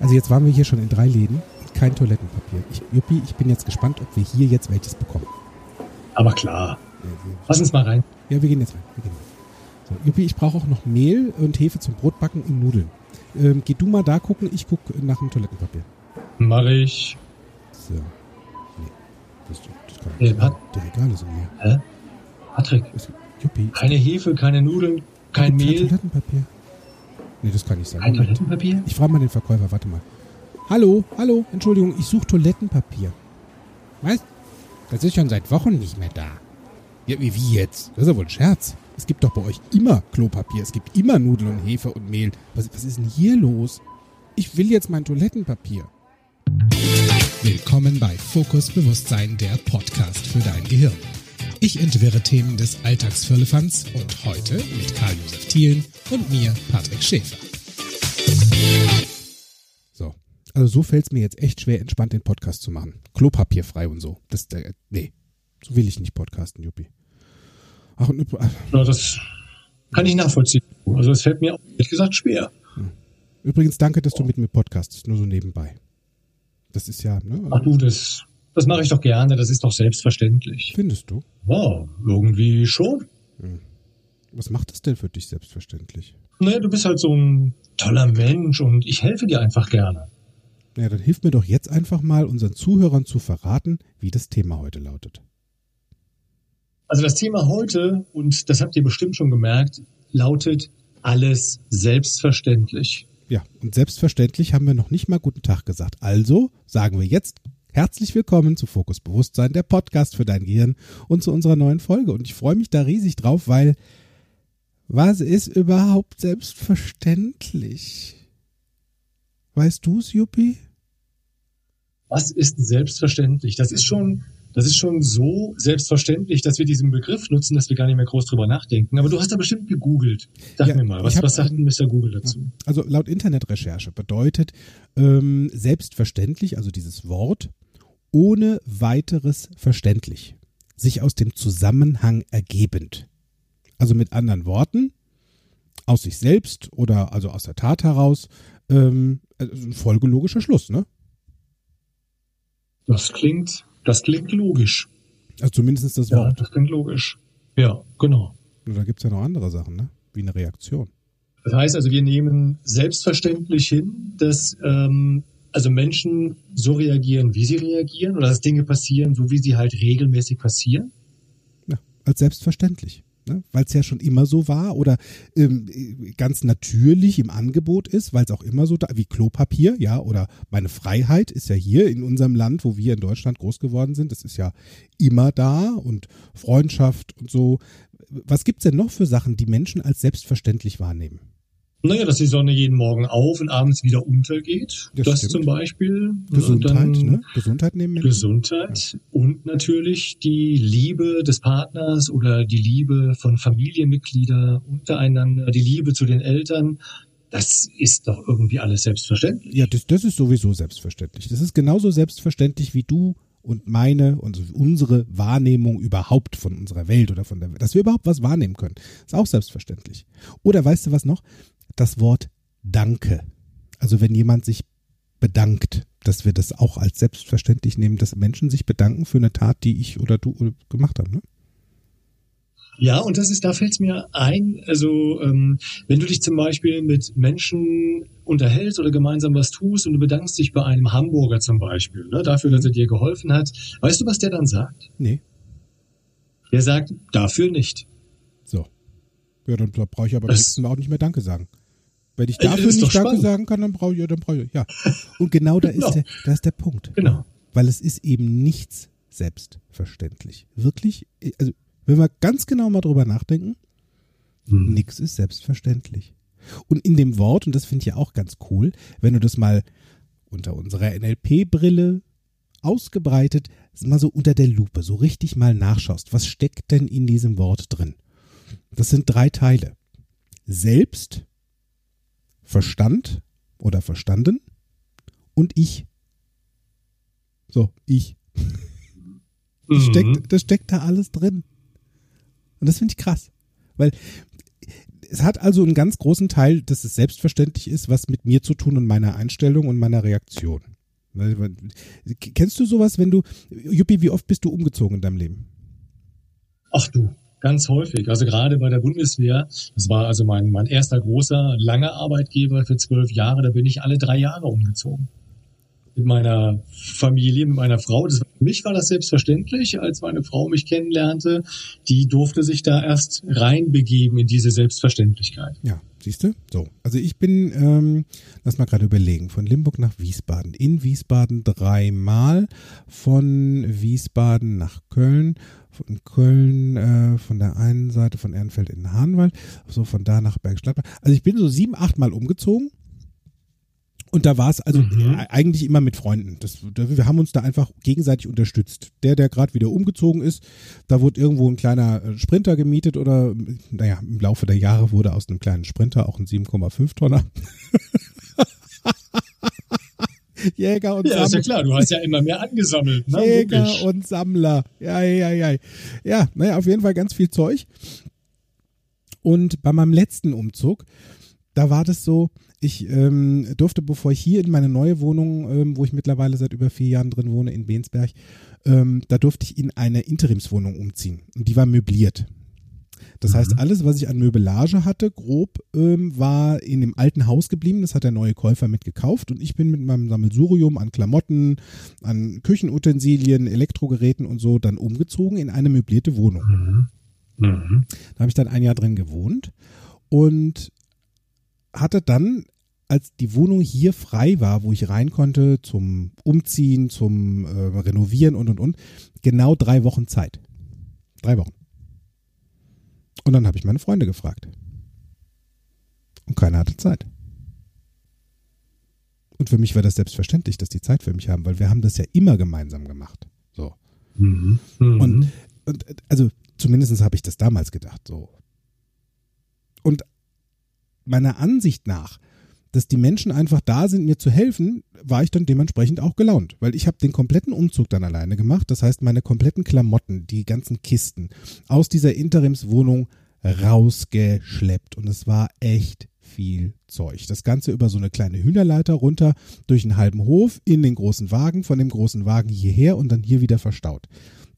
Also jetzt waren wir hier schon in drei Läden. Kein Toilettenpapier. Ich, Juppie, ich bin jetzt gespannt, ob wir hier jetzt welches bekommen. Aber klar. Lass uns mal rein. Ja, wir gehen jetzt rein. Wir gehen rein. So, Juppie, ich brauche auch noch Mehl und Hefe zum Brotbacken und Nudeln. Ähm, geh du mal da gucken, ich gucke nach dem Toilettenpapier. Mach ich. So. Nee. Das, das kann Nee, nicht Pat- sein. Die Regale sind leer. Hä? Patrick, Juppie, keine Hefe, keine Nudeln, kein kein Mehl, Toilettenpapier. Nee, das kann nicht sein. Moment. Toilettenpapier? Ich frage mal den Verkäufer, warte mal. Hallo, hallo, Entschuldigung, ich suche Toilettenpapier. Was? Das ist schon seit Wochen nicht mehr da. Ja, wie, wie jetzt? Das ist ja wohl ein Scherz. Es gibt doch bei euch immer Klopapier, es gibt immer Nudeln und Hefe und Mehl. Was, was ist denn hier los? Ich will jetzt mein Toilettenpapier. Willkommen bei Fokus Bewusstsein, der Podcast für dein Gehirn. Ich entwirre Themen des Alltagsfirlefanz und heute mit Karl-Josef Thielen und mir, Patrick Schäfer. So. Also so fällt es mir jetzt echt schwer, entspannt den Podcast zu machen. Klopapierfrei und so. Das, äh, nee, so will ich nicht podcasten, Juppie. Ach, und, ach, Ja, das kann ich nachvollziehen. Also es fällt mir auch, ehrlich gesagt schwer. übrigens danke, dass du mit mir podcastest, nur so nebenbei. Das ist ja, ne? Ach du, das, das mache ich doch gerne, das ist doch selbstverständlich. Findest du? Wow, irgendwie schon. Was macht das denn für dich selbstverständlich? Ne, du bist halt so ein toller Mensch und ich helfe dir einfach gerne. Ja, dann hilf mir doch jetzt einfach mal, unseren Zuhörern zu verraten, wie das Thema heute lautet. Also das Thema heute, und das habt ihr bestimmt schon gemerkt, lautet alles selbstverständlich. Ja, und selbstverständlich haben wir noch nicht mal guten Tag gesagt. Also sagen wir jetzt herzlich willkommen zu Fokus Bewusstsein, der Podcast für dein Gehirn und zu unserer neuen Folge. Und ich freue mich da riesig drauf, weil was ist überhaupt selbstverständlich? Weißt du's, Juppie? Was ist selbstverständlich? Das ist schon, das ist schon so selbstverständlich, dass wir diesen Begriff nutzen, dass wir gar nicht mehr groß drüber nachdenken. Aber du hast da bestimmt gegoogelt. Sag Ja, mir mal, was, hab- was sagt denn Mr. Google dazu? Also laut Internetrecherche bedeutet ähm, selbstverständlich, also dieses Wort, ohne weiteres verständlich, sich aus dem Zusammenhang ergebend. Also mit anderen Worten, aus sich selbst oder also aus der Tat heraus, ähm, also ein folgelogischer Schluss, ne? Das klingt, das klingt logisch. Also zumindest das Ja, Wort. das klingt logisch. Ja, genau. Nur Da gibt's ja noch andere Sachen, ne? Wie eine Reaktion. Das heißt also, wir nehmen selbstverständlich hin, dass ähm, also Menschen so reagieren, wie sie reagieren, oder dass Dinge passieren, so wie sie halt regelmäßig passieren. Ja, als selbstverständlich. Ne? Weil es ja schon immer so war oder ähm, ganz natürlich im Angebot ist, weil es auch immer so da, wie Klopapier, ja, oder meine Freiheit ist ja hier in unserem Land, wo wir in Deutschland groß geworden sind, das ist ja immer da und Freundschaft und so. Was gibt's denn noch für Sachen, die Menschen als selbstverständlich wahrnehmen? Naja, dass die Sonne jeden Morgen auf und abends wieder untergeht. Das Das, zum Beispiel. Gesundheit, Dann ne? Gesundheit nehmen Menschen. Gesundheit und natürlich die Liebe des Partners oder die Liebe von Familienmitgliedern untereinander, die Liebe zu den Eltern. Das ist doch irgendwie alles selbstverständlich. Ja, das, das ist sowieso selbstverständlich. Das ist genauso selbstverständlich wie du und meine und unsere Wahrnehmung überhaupt von unserer Welt oder von der Welt. Dass wir überhaupt was wahrnehmen können, ist auch selbstverständlich. Oder weißt du was noch? Das Wort Danke. Also wenn jemand sich bedankt, dass wir das auch als selbstverständlich nehmen, dass Menschen sich bedanken für eine Tat, die ich oder du gemacht haben. Ne? Ja, und das ist, da fällt es mir ein, also ähm, wenn du dich zum Beispiel mit Menschen unterhältst oder gemeinsam was tust und du bedankst dich bei einem Hamburger zum Beispiel, ne, dafür, dass er dir geholfen hat, weißt du, was der dann sagt? Nee. Der sagt, dafür nicht. So. Ja, dann brauche ich aber Das- das nächsten Mal auch nicht mehr Danke sagen. Wenn ich dafür nicht Danke spannend. sagen kann, dann brauche ich, ja, dann brauche ich, ja. Und genau da Genau. ist der, da ist der Punkt. Genau. Weil es ist eben nichts selbstverständlich. Wirklich, also, wenn wir ganz genau mal drüber nachdenken, Hm. nichts ist selbstverständlich. Und in dem Wort, und das finde ich ja auch ganz cool, wenn du das mal unter unserer NLP-Brille ausgebreitet, mal so unter der Lupe, so richtig mal nachschaust, was steckt denn in diesem Wort drin? Das sind drei Teile. Selbst, Verstand oder Verstanden und ich. So, ich. Das, Mhm. steckt, das steckt da alles drin. Und das finde ich krass. Weil es hat also einen ganz großen Teil, dass es selbstverständlich ist, was mit mir zu tun und meiner Einstellung und meiner Reaktion. Kennst du sowas, wenn du, Juppie, wie oft bist du umgezogen in deinem Leben? Ach du, ganz häufig. Also gerade bei der Bundeswehr, das war also mein, mein erster großer, langer Arbeitgeber für zwölf Jahre, da bin ich alle drei Jahre umgezogen mit meiner Familie, mit meiner Frau. Das, für mich war das selbstverständlich, als meine Frau mich kennenlernte. Die durfte sich da erst reinbegeben in diese Selbstverständlichkeit. Ja, siehst du? So. Also ich bin, ähm, lass mal gerade überlegen, von Limburg nach Wiesbaden. In Wiesbaden dreimal, von Wiesbaden nach Köln von Köln, äh, von der einen Seite von Ehrenfeld in Hahnwald, so von da nach Bergstadt. Also ich bin so sieben, acht Mal umgezogen und da war es also mhm. eigentlich immer mit Freunden. Das, wir haben uns da einfach gegenseitig unterstützt. Der, der gerade wieder umgezogen ist, da wurde irgendwo ein kleiner äh, Sprinter gemietet oder, naja, im Laufe der Jahre wurde aus einem kleinen Sprinter auch ein 7,5 Tonner. Jäger und ja, Sammler. Ja, ist ja klar, du hast ja immer mehr angesammelt. Ne? Jäger Wirklich. und Sammler. Ja, ja, ja. Ja, naja, auf jeden Fall ganz viel Zeug. Und bei meinem letzten Umzug, da war das so, ich ähm, durfte, bevor ich hier in meine neue Wohnung, ähm, wo ich mittlerweile seit über vier Jahren drin wohne, in Bensberg, ähm, da durfte ich in eine Interimswohnung umziehen. Und die war möbliert. Das mhm. heißt, alles, was ich an Möbelage hatte, grob, ähm, war in dem alten Haus geblieben. Das hat der neue Käufer mitgekauft. Und ich bin mit meinem Sammelsurium an Klamotten, an Küchenutensilien, Elektrogeräten und so dann umgezogen in eine möblierte Wohnung. Mhm. Mhm. Da habe ich dann ein Jahr drin gewohnt. Und hatte dann, als die Wohnung hier frei war, wo ich rein konnte zum Umziehen, zum äh, Renovieren und und und, genau drei Wochen Zeit. Drei Wochen. Und dann habe ich meine Freunde gefragt. Und keiner hatte Zeit. Und für mich war das selbstverständlich, dass die Zeit für mich haben, weil wir haben das ja immer gemeinsam gemacht. So. Mhm. Mhm. Und, und also zumindest habe ich das damals gedacht. So. Und meiner Ansicht nach, dass die Menschen einfach da sind, mir zu helfen, war ich dann dementsprechend auch gelaunt, weil ich habe den kompletten Umzug dann alleine gemacht. Das heißt, meine kompletten Klamotten, die ganzen Kisten aus dieser Interimswohnung rausgeschleppt und es war echt viel Zeug. Das Ganze über so eine kleine Hühnerleiter runter durch einen halben Hof in den großen Wagen, von dem großen Wagen hierher und dann hier wieder verstaut.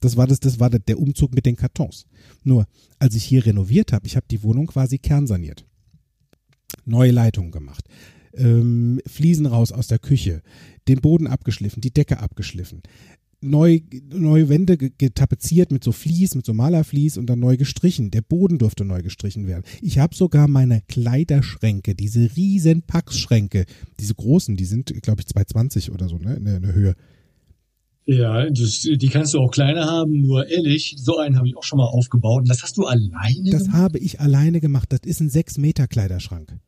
Das war das, das war der Umzug mit den Kartons. Nur, als ich hier renoviert habe, ich habe die Wohnung quasi kernsaniert neue Leitungen gemacht, ähm, Fliesen raus aus der Küche, den Boden abgeschliffen, die Decke abgeschliffen, neu, neue Wände getapeziert mit so Vlies, mit so Malervlies und dann neu gestrichen. Der Boden durfte neu gestrichen werden. Ich habe sogar meine Kleiderschränke, diese riesen Packschränke, diese großen, die sind, glaube ich, 220 oder so, ne, in der, in der Höhe. Ja, das, die kannst du auch kleiner haben, nur ehrlich, so einen habe ich auch schon mal aufgebaut. Und das hast du alleine Das gemacht? habe ich alleine gemacht. Das ist ein 6 Meter Kleiderschrank.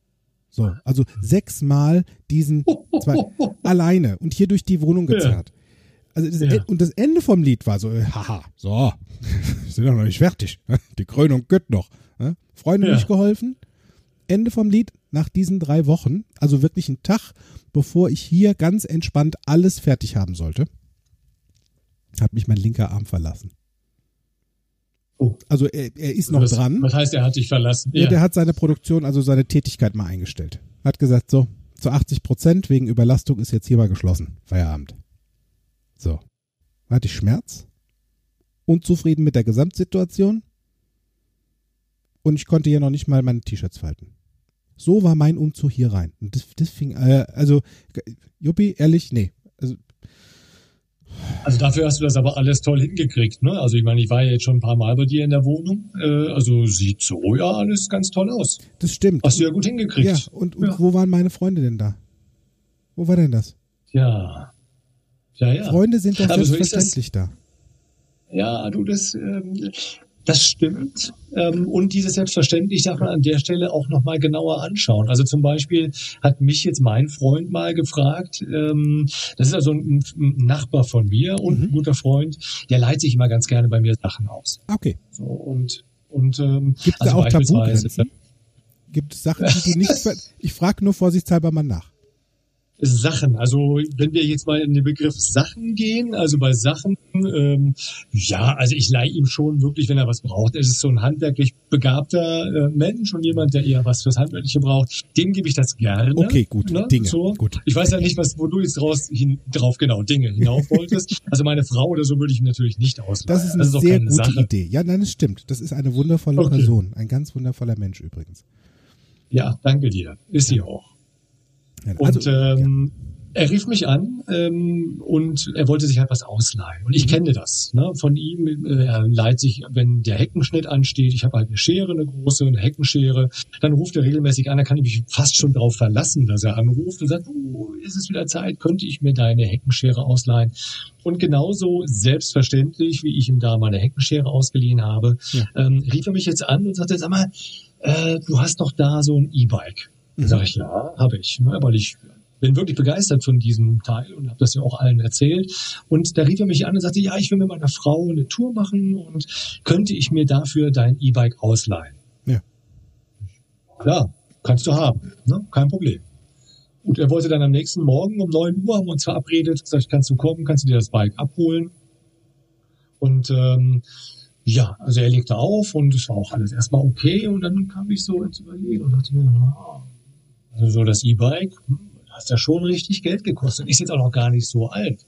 So, also sechsmal diesen zwei alleine und hier durch die Wohnung gezerrt. Ja. Also das, ja. und das Ende vom Lied war so, haha, so, sind doch noch nicht fertig. Die Krönung gött noch. Ne? Freunde ja. nicht geholfen. Ende vom Lied nach diesen drei Wochen, also wirklich ein Tag, bevor ich hier ganz entspannt alles fertig haben sollte, hat mich mein linker Arm verlassen. Oh. Also er, er ist noch was, dran. Was heißt, er hat dich verlassen? Ja. Der hat seine Produktion, also seine Tätigkeit mal eingestellt. Hat gesagt, so, zu 80 Prozent wegen Überlastung ist jetzt hier mal geschlossen. Feierabend. So. Hatte ich Schmerz? Unzufrieden mit der Gesamtsituation? Und ich konnte hier noch nicht mal meine T-Shirts falten. So war mein Umzug hier rein. Und das, das fing, äh, also, Juppie, ehrlich, nee. Also, dafür hast du das aber alles toll hingekriegt, ne? Also ich meine, ich war ja jetzt schon ein paar Mal bei dir in der Wohnung. Äh, also sieht so ja alles ganz toll aus. Das stimmt. Hast du ja gut hingekriegt. Ja, und, und ja. wo waren meine Freunde denn da? Wo war denn das? Ja. Ja, ja. Freunde sind doch selbstverständlich so da. Ja, du, das, ähm, das stimmt. Ähm, und dieses selbstverständlich darf man an der Stelle auch nochmal genauer anschauen. Also zum Beispiel hat mich jetzt mein Freund mal gefragt, ähm, das ist also ein, Nachbar von mir und mhm. ein guter Freund, der leiht sich immer ganz gerne bei mir Sachen aus. Okay. So, und und ähm, gibt es also auch Tabugrenzen? Gibt es Sachen, die du nicht... ich frage nur vorsichtshalber mal nach. Sachen. Also wenn wir jetzt mal in den Begriff Sachen gehen, also bei Sachen, ähm, ja, also ich leihe ihm schon wirklich, wenn er was braucht. Es ist so ein handwerklich begabter äh, Mensch und jemand, der eher was fürs Handwerkliche braucht. Dem gebe ich das gerne. Okay, gut. Ne? Dinge. So. Gut. Ich weiß ja nicht, was, wo du jetzt draus hin, drauf genau Dinge hinauf wolltest. also meine Frau oder so würde ich natürlich nicht ausleihen. Das ist eine auch sehr keine gute Sache. Idee. Ja, nein, das stimmt. Das ist eine wundervolle Okay. Person. Ein ganz wundervoller Mensch übrigens. Ja, danke dir. Ist sie auch. Ja, Und also, ähm, er rief mich an ähm, und er wollte sich halt was ausleihen. Und ich Mhm. kenne das ne, von ihm. Äh, Er leiht sich, wenn der Heckenschnitt ansteht, ich habe halt eine Schere, eine große, eine Heckenschere, dann ruft er regelmäßig an, da kann ich mich fast schon darauf verlassen, dass er anruft und sagt, oh, ist es wieder Zeit, könnte ich mir deine Heckenschere ausleihen? Und genauso selbstverständlich, wie ich ihm da meine Heckenschere ausgeliehen habe, Ja. ähm, rief er mich jetzt an und sagte, sag mal, äh, du hast doch da so ein E-Bike. Mhm. Sag ich, ja, habe ich, ne, weil ich bin wirklich begeistert von diesem Teil und habe das ja auch allen erzählt. Und da rief er mich an und sagte, ja, ich will mit meiner Frau eine Tour machen und könnte ich mir dafür dein E-Bike ausleihen? Ja. Klar, kannst du haben, ne? kein Problem. Und er wollte dann am nächsten Morgen um 9 Uhr, haben wir uns verabredet, gesagt, kannst du kommen, kannst du dir das Bike abholen. Und ähm, ja, also er legte auf und es war auch alles erstmal okay. Und dann kam ich so ins Überlegen und dachte mir, ah, so das E-Bike, hm, hast ja schon richtig Geld gekostet. Ist jetzt auch noch gar nicht so alt.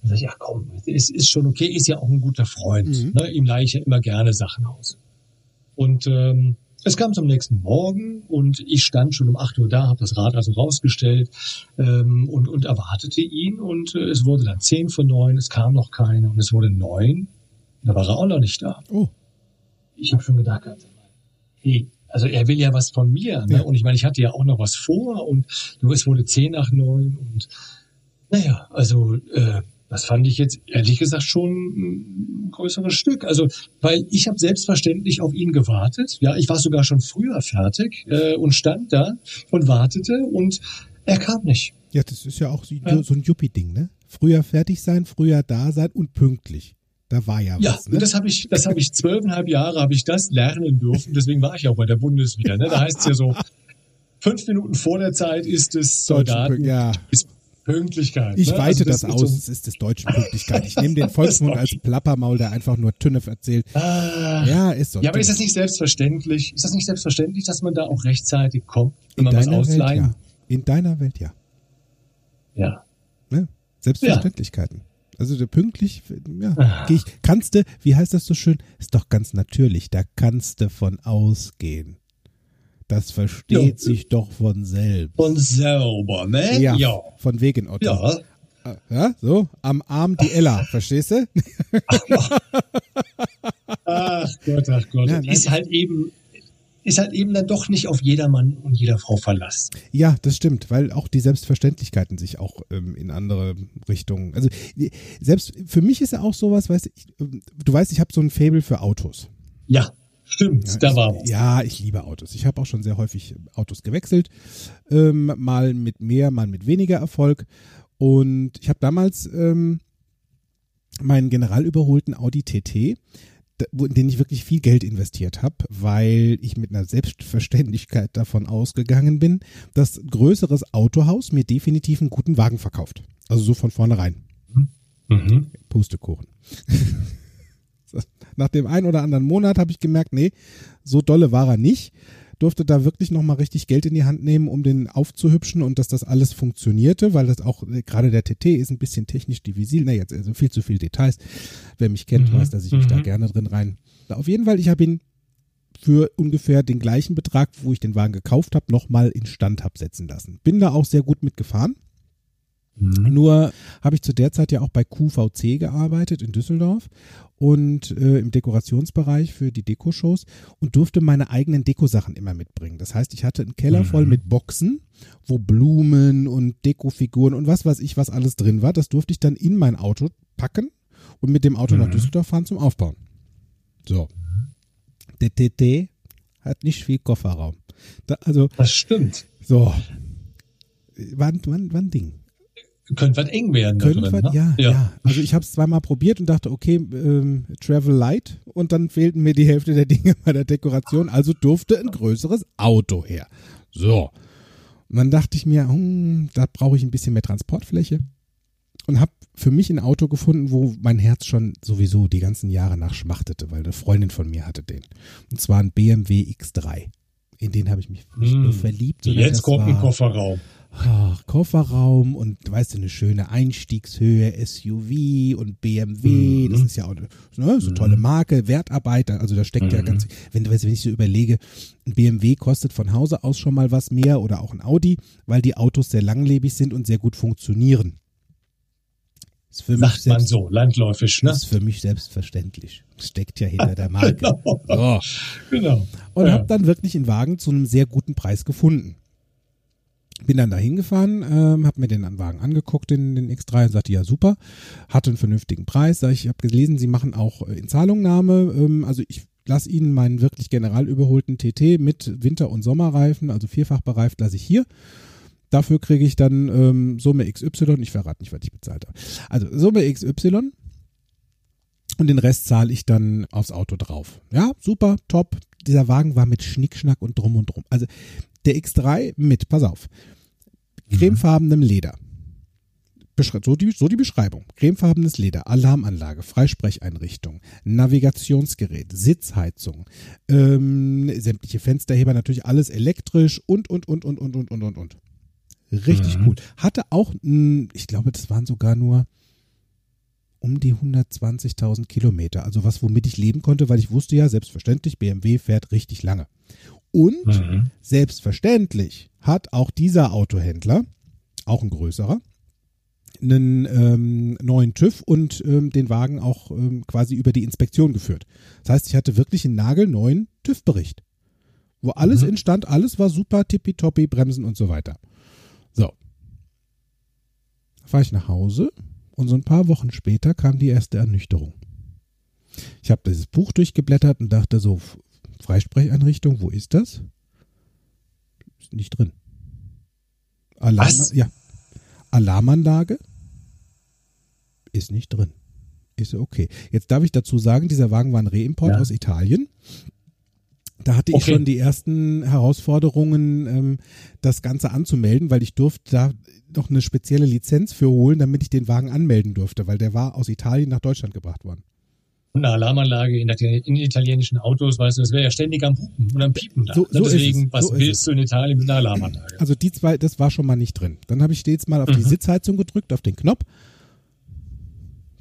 Dann sag ich, ja komm, es ist schon okay, ist ja auch ein guter Freund. Mhm. Ne? Ihm leihe ich ja immer gerne Sachen aus. Und ähm, es kam zum nächsten Morgen und ich stand schon um 8 Uhr da, habe das Rad also rausgestellt ähm, und, und erwartete ihn. Und äh, es wurde dann 10 vor 9, es kam noch keiner und es wurde 9. Da war er auch noch nicht da. oh, Ich habe schon gedacht, hey, also er will ja was von mir. Ne? Ja. Und ich meine, ich hatte ja auch noch was vor und nur es wurde 10 nach 9 und naja, also äh, das fand ich jetzt ehrlich gesagt schon ein größeres Stück. Also, weil ich habe selbstverständlich auf ihn gewartet. Ja, ich war sogar schon früher fertig äh, und stand da und wartete und er kam nicht. ja, das ist ja auch so, Ja. so ein Juppie-Ding, ne? Früher fertig sein, früher da sein und pünktlich. Da war ja Ja, was, und ne? das habe ich, das habe ich zwölfeinhalb Jahre habe ich das lernen dürfen. Deswegen war ich auch bei der Bundeswehr. Ne? Da heißt es ja so, fünf Minuten vor der Zeit ist es Soldaten, ja. ist Pünktlichkeit. Ich ne? weite Also das, ist aus, so- es ist des deutschen Pünktlichkeit. Ich nehme den Volksmund als Plappermaul, der einfach nur Tünnef erzählt. Ah, Ja, ist so. Ja, aber ist das nicht selbstverständlich? Ist das nicht selbstverständlich, dass man da auch rechtzeitig kommt, wenn In man was deiner Welt, ausleihen? ja. In deiner Welt, ja. Ja. Ne? Selbstverständlichkeiten. Also der pünktlich, ja, Ah. geh ich, kannst du, wie heißt das so schön? Ist doch ganz natürlich, da kannst du von ausgehen. Das versteht Ja. sich doch von selbst. Von selber, ne? Ja, Ja. von wegen Otto. Ja. Äh, Ja, so, am Arm die Ella, verstehst du? Ach Gott, ach Gott. Ja, ist halt eben, ist halt eben dann doch nicht auf jeder Mann und jeder Frau Verlass. Ja, das stimmt, weil auch die Selbstverständlichkeiten sich auch ähm, in andere Richtungen. Also die- selbst für mich ist ja auch sowas, weißt du, ich, ähm, du weißt, ich habe so ein Faible für Autos. Ja, stimmt, Ja, da ich, war was. Ja, ich liebe Autos. Ich habe auch schon sehr häufig Autos gewechselt. Ähm, mal mit mehr, mal mit weniger Erfolg. Und ich habe damals ähm, meinen general überholten Audi TT, in den ich wirklich viel Geld investiert habe, weil ich mit einer Selbstverständlichkeit davon ausgegangen bin, dass größeres Autohaus mir definitiv einen guten Wagen verkauft. Also so von vornherein. Mhm. Pustekuchen. So, Nach dem einen oder anderen Monat habe ich gemerkt, nee, so dolle war er nicht. Durfte da wirklich nochmal richtig Geld in die Hand nehmen, um den aufzuhübschen und dass das alles funktionierte, weil das auch, äh, gerade der TT ist ein bisschen technisch divisil, ne, jetzt also viel zu viel Details. Wer mich kennt, Mhm. weiß, dass ich mich da Mhm. gerne drin rein. Auf jeden Fall, ich habe ihn für ungefähr den gleichen Betrag, wo ich den Wagen gekauft habe, nochmal in Stand hab setzen lassen. Bin da auch sehr gut mitgefahren. Mhm. Nur habe ich zu der Zeit ja auch bei QVC gearbeitet in Düsseldorf und äh, im Dekorationsbereich für die Dekoshows und durfte meine eigenen Dekosachen immer mitbringen. Das heißt, ich hatte einen Keller voll Mhm. mit Boxen, wo Blumen und Dekofiguren und was weiß ich, was alles drin war. Das durfte ich dann in mein Auto packen und mit dem Auto nach Mhm. Düsseldorf fahren zum Aufbauen. So. Der TT hat nicht viel Kofferraum. Da, also, Das stimmt. so. War, war, war ein Ding. Könnte was eng werden drin, wir, ne? ja, ja, Also ich habe es zweimal probiert und dachte, okay, ähm, Travel Light und dann fehlten mir die Hälfte der Dinge bei der Dekoration, also durfte ein größeres Auto her. So. Und dann dachte ich mir, hm, da brauche ich ein bisschen mehr Transportfläche und habe für mich ein Auto gefunden, wo mein Herz schon sowieso die ganzen Jahre nach schmachtete, weil eine Freundin von mir hatte den. Und zwar ein BMW X3. In den habe ich mich nicht Hm. nur verliebt, sondern Jetzt kommt ein war, Kofferraum. Ach, Kofferraum und weißt du, eine schöne Einstiegshöhe, SUV und BMW. Mhm. Das ist ja auch eine, ne, so tolle Marke, Wertarbeit. Also da steckt ja Mhm. ganz, wenn, weißt du, wenn ich so überlege, ein BMW kostet von Hause aus schon mal was mehr oder auch ein Audi, weil die Autos sehr langlebig sind und sehr gut funktionieren. Ist für mich Sagt man selbst- so, landläufisch, ne? ist für mich selbstverständlich. Steckt ja hinter der Marke. So. Genau. Und Ja. habe dann wirklich einen Wagen zu einem sehr guten Preis gefunden. Bin dann da hingefahren, ähm, habe mir den Wagen angeguckt, den, den X3, und sagte, ja super, hatte einen vernünftigen Preis. Sag ich, ich habe gelesen, sie machen auch äh, in Zahlungnahme. Ähm, also ich lasse Ihnen meinen wirklich general überholten TT mit Winter- und Sommerreifen, also vierfach bereift, lasse ich hier. Dafür kriege ich dann ähm, Summe XY. Ich verrate nicht, was ich bezahlt habe. Also Summe XY und den Rest zahle ich dann aufs Auto drauf. Ja, super, top. Dieser Wagen war mit Schnickschnack und drum und drum. Also der X3 mit, pass auf, cremefarbenem Leder. Beschre- So die, so die Beschreibung. Cremefarbenes Leder, Alarmanlage, Freisprecheinrichtung, Navigationsgerät, Sitzheizung, ähm, sämtliche Fensterheber, natürlich alles elektrisch und, und, und, und, und, und, und, und, und. Richtig Mhm. cool. Hatte auch, ich glaube, das waren sogar nur um die 120.000 Kilometer. Also was, womit ich leben konnte, weil ich wusste ja, selbstverständlich, BMW fährt richtig lange. Und Mhm. selbstverständlich hat auch dieser Autohändler, auch ein größerer, einen ähm, neuen TÜV und ähm, den Wagen auch ähm, quasi über die Inspektion geführt. Das heißt, ich hatte wirklich einen nagelneuen TÜV-Bericht, wo alles Mhm. entstand, alles war super, tippitoppi, Bremsen und so weiter. So. Fahre ich nach Hause und so ein paar Wochen später kam die erste Ernüchterung. Ich habe dieses Buch durchgeblättert und dachte so, Freisprecheinrichtung, wo ist das? Ist nicht drin. Alarm, Was? Ja. Alarmanlage ist nicht drin. Ist okay. Jetzt darf ich dazu sagen, dieser Wagen war ein Reimport Ja. aus Italien. Da hatte ich Okay. schon die ersten Herausforderungen, ähm, das Ganze anzumelden, weil ich durfte da noch eine spezielle Lizenz für holen, damit ich den Wagen anmelden durfte, weil der war aus Italien nach Deutschland gebracht worden. Und eine Alarmanlage in, in italienischen Autos, weißt du, das wäre ja ständig am Hupen und am Piepen da. So- so ist Deswegen, es, was so ist willst du in Italien mit einer Alarmanlage? Also die zwei, das war schon mal nicht drin. Dann habe ich stets mal auf die Mhm. Sitzheizung gedrückt, auf den Knopf.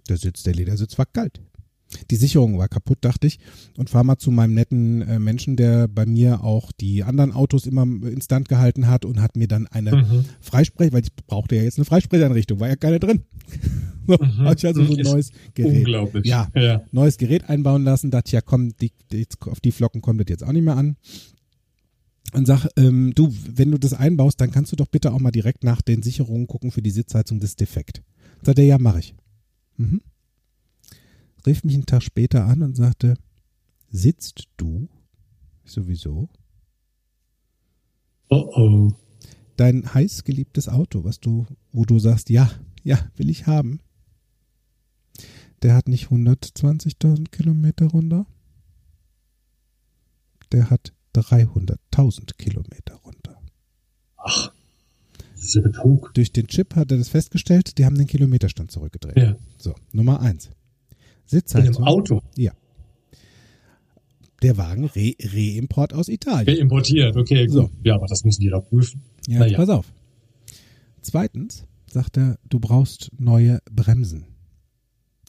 Der Sitz, der Ledersitz war kalt. Die Sicherung war kaputt, dachte ich. Und fahr mal zu meinem netten äh, Menschen, der bei mir auch die anderen Autos immer instand gehalten hat und hat mir dann eine Mhm. Freisprech, weil ich brauchte ja jetzt eine Freisprecheinrichtung, war ja keine drin. so, Mhm. hab ich also so ein neues Gerät. Unglaublich. Ja. ja. neues Gerät einbauen lassen, dachte ich, ja komm, die, die, auf die Flocken kommt das jetzt auch nicht mehr an. Und sag, ähm, du, wenn du das einbaust, dann kannst du doch bitte auch mal direkt nach den Sicherungen gucken für die Sitzheizung, das ist defekt. Sagt er, ja, mache ich. Mhm. Rief mich einen Tag später an und sagte, sitzt du? Sowieso. Oh oh. Dein heißgeliebtes Auto, was du, wo du sagst, ja, ja, will ich haben. Der hat nicht 120.000 Kilometer runter. Der hat 300.000 Kilometer runter. Ach, das ist ja Betrug. Durch den Chip hat er das festgestellt, die haben den Kilometerstand zurückgedreht. Ja. So, Nummer eins. In einem Sitzheizung. Auto. Ja. Der Wagen Re Reimport aus Italien. Importiert, okay, gut. So. Ja, aber das müssen die doch prüfen. Ja, Naja. pass auf. Zweitens sagt er, du brauchst neue Bremsen.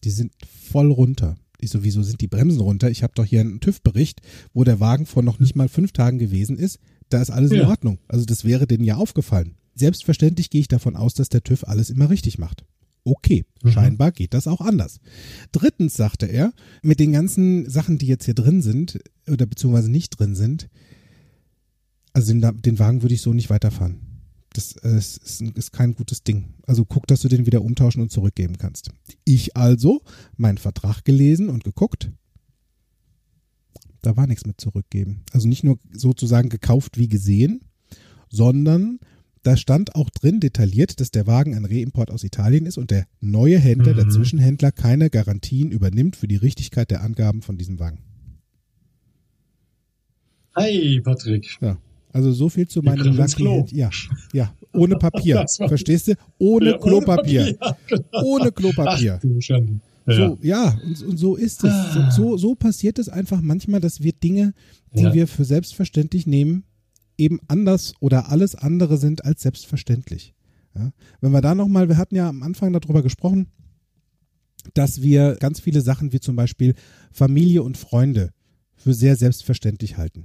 Die sind voll runter. Ich so, wieso sind die Bremsen runter? Ich habe doch hier einen TÜV-Bericht, wo der Wagen vor noch nicht mal fünf Tagen gewesen ist. Da ist alles in Ja. Ordnung. Also das wäre denen ja aufgefallen. Selbstverständlich gehe ich davon aus, dass der TÜV alles immer richtig macht. Okay, Mhm. scheinbar geht das auch anders. Drittens sagte er, mit den ganzen Sachen, die jetzt hier drin sind, oder beziehungsweise nicht drin sind, also den, den Wagen würde ich so nicht weiterfahren. Das äh, ist, ist, ein- ist kein gutes Ding. Also guck, dass du den wieder umtauschen und zurückgeben kannst. Ich also meinen Vertrag gelesen und geguckt. Da war nichts mit zurückgeben. Also nicht nur sozusagen gekauft wie gesehen, sondern da stand auch drin detailliert, dass der Wagen ein Reimport aus Italien ist und der neue Händler, der Mhm. Zwischenhändler, keine Garantien übernimmt für die Richtigkeit der Angaben von diesem Wagen. Hi, Patrick. Ja. Also so viel zu meinem Lucky. Ja, ja, ohne Papier. Verstehst du? Ohne ja, Klopapier. Ohne, Papier, genau. ohne Klopapier. Ach. Ja. So, ja, und, und, so ist es. So, so, so, passiert es einfach manchmal, dass wir Dinge, die ja. wir für selbstverständlich nehmen, eben anders oder alles andere sind als selbstverständlich. Ja? Wenn wir da nochmal, wir hatten ja am Anfang darüber gesprochen, dass wir ganz viele Sachen wie zum Beispiel Familie und Freunde für sehr selbstverständlich halten.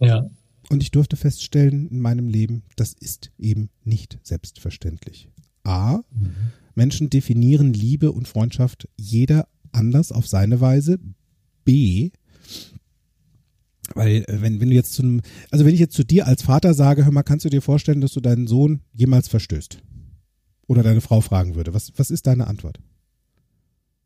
Ja. Und ich durfte feststellen in meinem Leben, das ist eben nicht selbstverständlich. A, mhm. Menschen definieren Liebe und Freundschaft jeder anders auf seine Weise. B, weil äh, wenn, wenn du jetzt zu einem, also wenn ich jetzt zu dir als Vater sage, hör mal, kannst du dir vorstellen, dass du deinen Sohn jemals verstößt? Oder deine Frau fragen würde, was, was ist deine Antwort?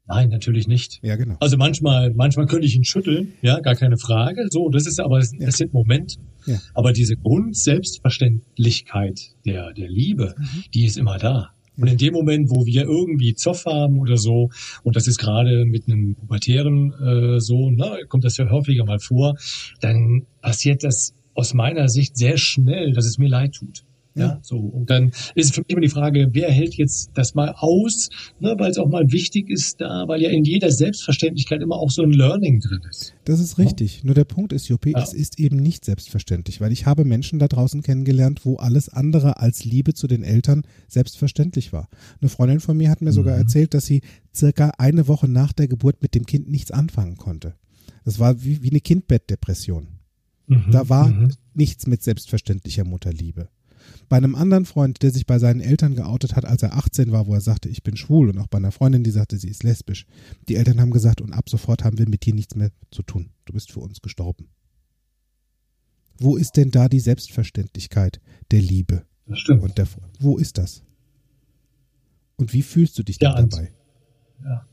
Nein, natürlich nicht. Ja, genau. Also manchmal, manchmal könnte ich ihn schütteln, ja, gar keine Frage. So, das ist aber, das ja. sind Momente. Ja. Aber diese Grundselbstverständlichkeit der, der Liebe, mhm. die ist immer da. Und in dem Moment, wo wir irgendwie Zoff haben oder so, und das ist gerade mit einem pubertären äh, Sohn, ne, kommt das ja häufiger mal vor, dann passiert das aus meiner Sicht sehr schnell, dass es mir leid tut. Ja, so. Und dann ist es für mich immer die Frage, wer hält jetzt das mal aus, ne, weil es auch mal wichtig ist da, weil ja in jeder Selbstverständlichkeit immer auch so ein Learning drin ist. Das ist richtig. Ja. Nur der Punkt ist, Juppie, ja. es ist eben nicht selbstverständlich, weil ich habe Menschen da draußen kennengelernt, wo alles andere als Liebe zu den Eltern selbstverständlich war. Eine Freundin von mir hat mir mhm. sogar erzählt, dass sie circa eine Woche nach der Geburt mit dem Kind nichts anfangen konnte. Das war wie, wie eine Kindbettdepression. Mhm. Da war mhm. nichts mit selbstverständlicher Mutterliebe. Bei einem anderen Freund, der sich bei seinen Eltern geoutet hat, als er 18 war, wo er sagte, ich bin schwul, und auch bei einer Freundin, die sagte, sie ist lesbisch. Die Eltern haben gesagt, und ab sofort haben wir mit dir nichts mehr zu tun. Du bist für uns gestorben. Wo ist denn da die Selbstverständlichkeit der Liebe? Das stimmt. Und der, wo ist das? Und wie fühlst du dich ja, dabei? Ja.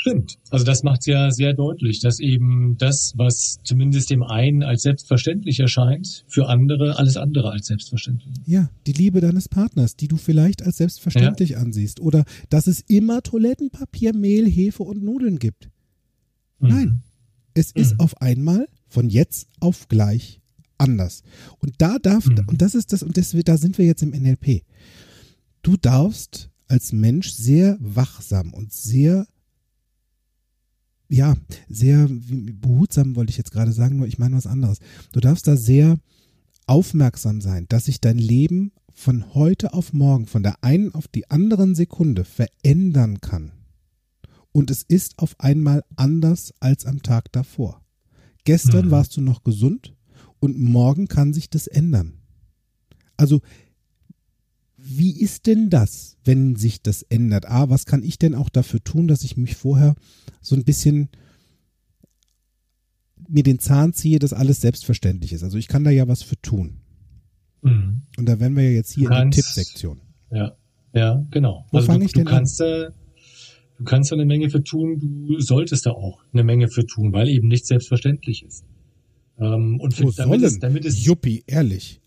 Stimmt. Also das macht es ja sehr deutlich, dass eben das, was zumindest dem einen als selbstverständlich erscheint, für andere alles andere als selbstverständlich. Ja, die Liebe deines Partners, die du vielleicht als selbstverständlich ja. ansiehst. Oder dass es immer Toilettenpapier, Mehl, Hefe und Nudeln gibt. Mhm. Nein, es mhm. ist auf einmal von jetzt auf gleich anders. Und da darf, mhm. und das ist das, und das, da sind wir jetzt im NLP. Du darfst als Mensch sehr wachsam und sehr ja, sehr behutsam wollte ich jetzt gerade sagen, nur ich meine was anderes. Du darfst da sehr aufmerksam sein, dass sich dein Leben von heute auf morgen, von der einen auf die anderen Sekunde verändern kann. Und es ist auf einmal anders als am Tag davor. Gestern mhm. warst du noch gesund und morgen kann sich das ändern. Also wie ist denn das, wenn sich das ändert? A, was kann ich denn auch dafür tun, dass ich mich vorher so ein bisschen mir den Zahn ziehe, dass alles selbstverständlich ist? Also ich kann da ja was für tun. Mhm. Und da wären wir ja jetzt hier kannst, in der Tippsektion. Ja, ja, genau. Wo also fange ich denn du kannst, an? du kannst da eine Menge für tun, du solltest da auch eine Menge für tun, weil eben nicht selbstverständlich ist. Ähm, und für, damit, es, damit es Juppie, ehrlich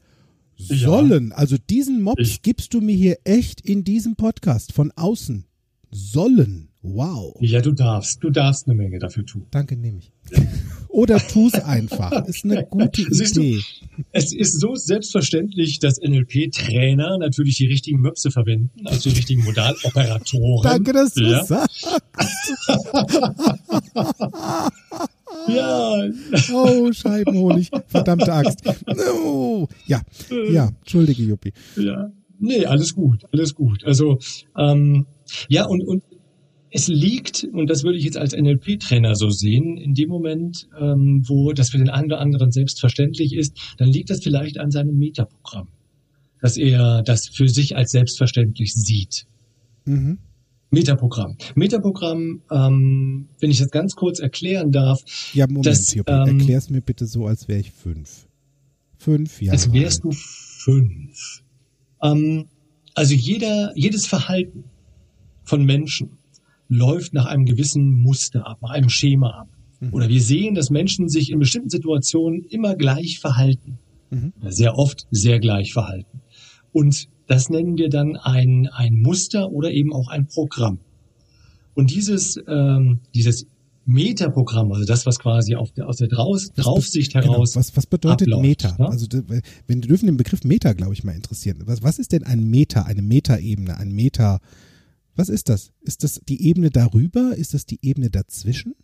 sollen. Ja. Also diesen Mops ich. gibst du mir hier echt in diesem Podcast von außen. Sollen. Wow. Ja, du darfst. Du darfst eine Menge dafür tun. Danke, nehme ich. Oder tu es einfach. Ist eine gute Idee. Du, es ist so selbstverständlich, dass NLP-Trainer natürlich die richtigen Möpse verwenden, also die richtigen Modaloperatoren. Danke, dass du ja. sagst. Ja. Oh, Scheibenhonig. Verdammte Axt. Oh. Ja, ja, entschuldige, Juppi. Ja. Nee, alles gut, alles gut. Also, ähm, ja, und, und es liegt, und das würde ich jetzt als NLP-Trainer so sehen, in dem Moment, ähm, wo das für den einen oder anderen selbstverständlich ist, dann liegt das vielleicht an seinem Metaprogramm, dass er das für sich als selbstverständlich sieht. Mhm. Metaprogramm. Metaprogramm, ähm, wenn ich das ganz kurz erklären darf. Ja, Moment, das, ähm, erklär's mir bitte so, als wäre ich fünf. Fünf Jahre. Als wärst du fünf. Ähm, also jeder, jedes Verhalten von Menschen läuft nach einem gewissen Muster ab, nach einem Schema ab. Mhm. Oder wir sehen, dass Menschen sich in bestimmten Situationen immer gleich verhalten. Mhm. Sehr oft sehr gleich verhalten. Und das nennen wir dann ein, ein Muster oder eben auch ein Programm. Und dieses, ähm, dieses Metaprogramm, also das, was quasi auf der, aus der Draus, Draufsicht genau, heraus. Was, was bedeutet abläuft, Meta? ne? Also wenn wir dürfen den Begriff Meta, glaube ich, mal interessieren. Was, was ist denn ein Meta, eine Metaebene, ein Meta? Was ist das? Ist das die Ebene darüber? Ist das die Ebene dazwischen?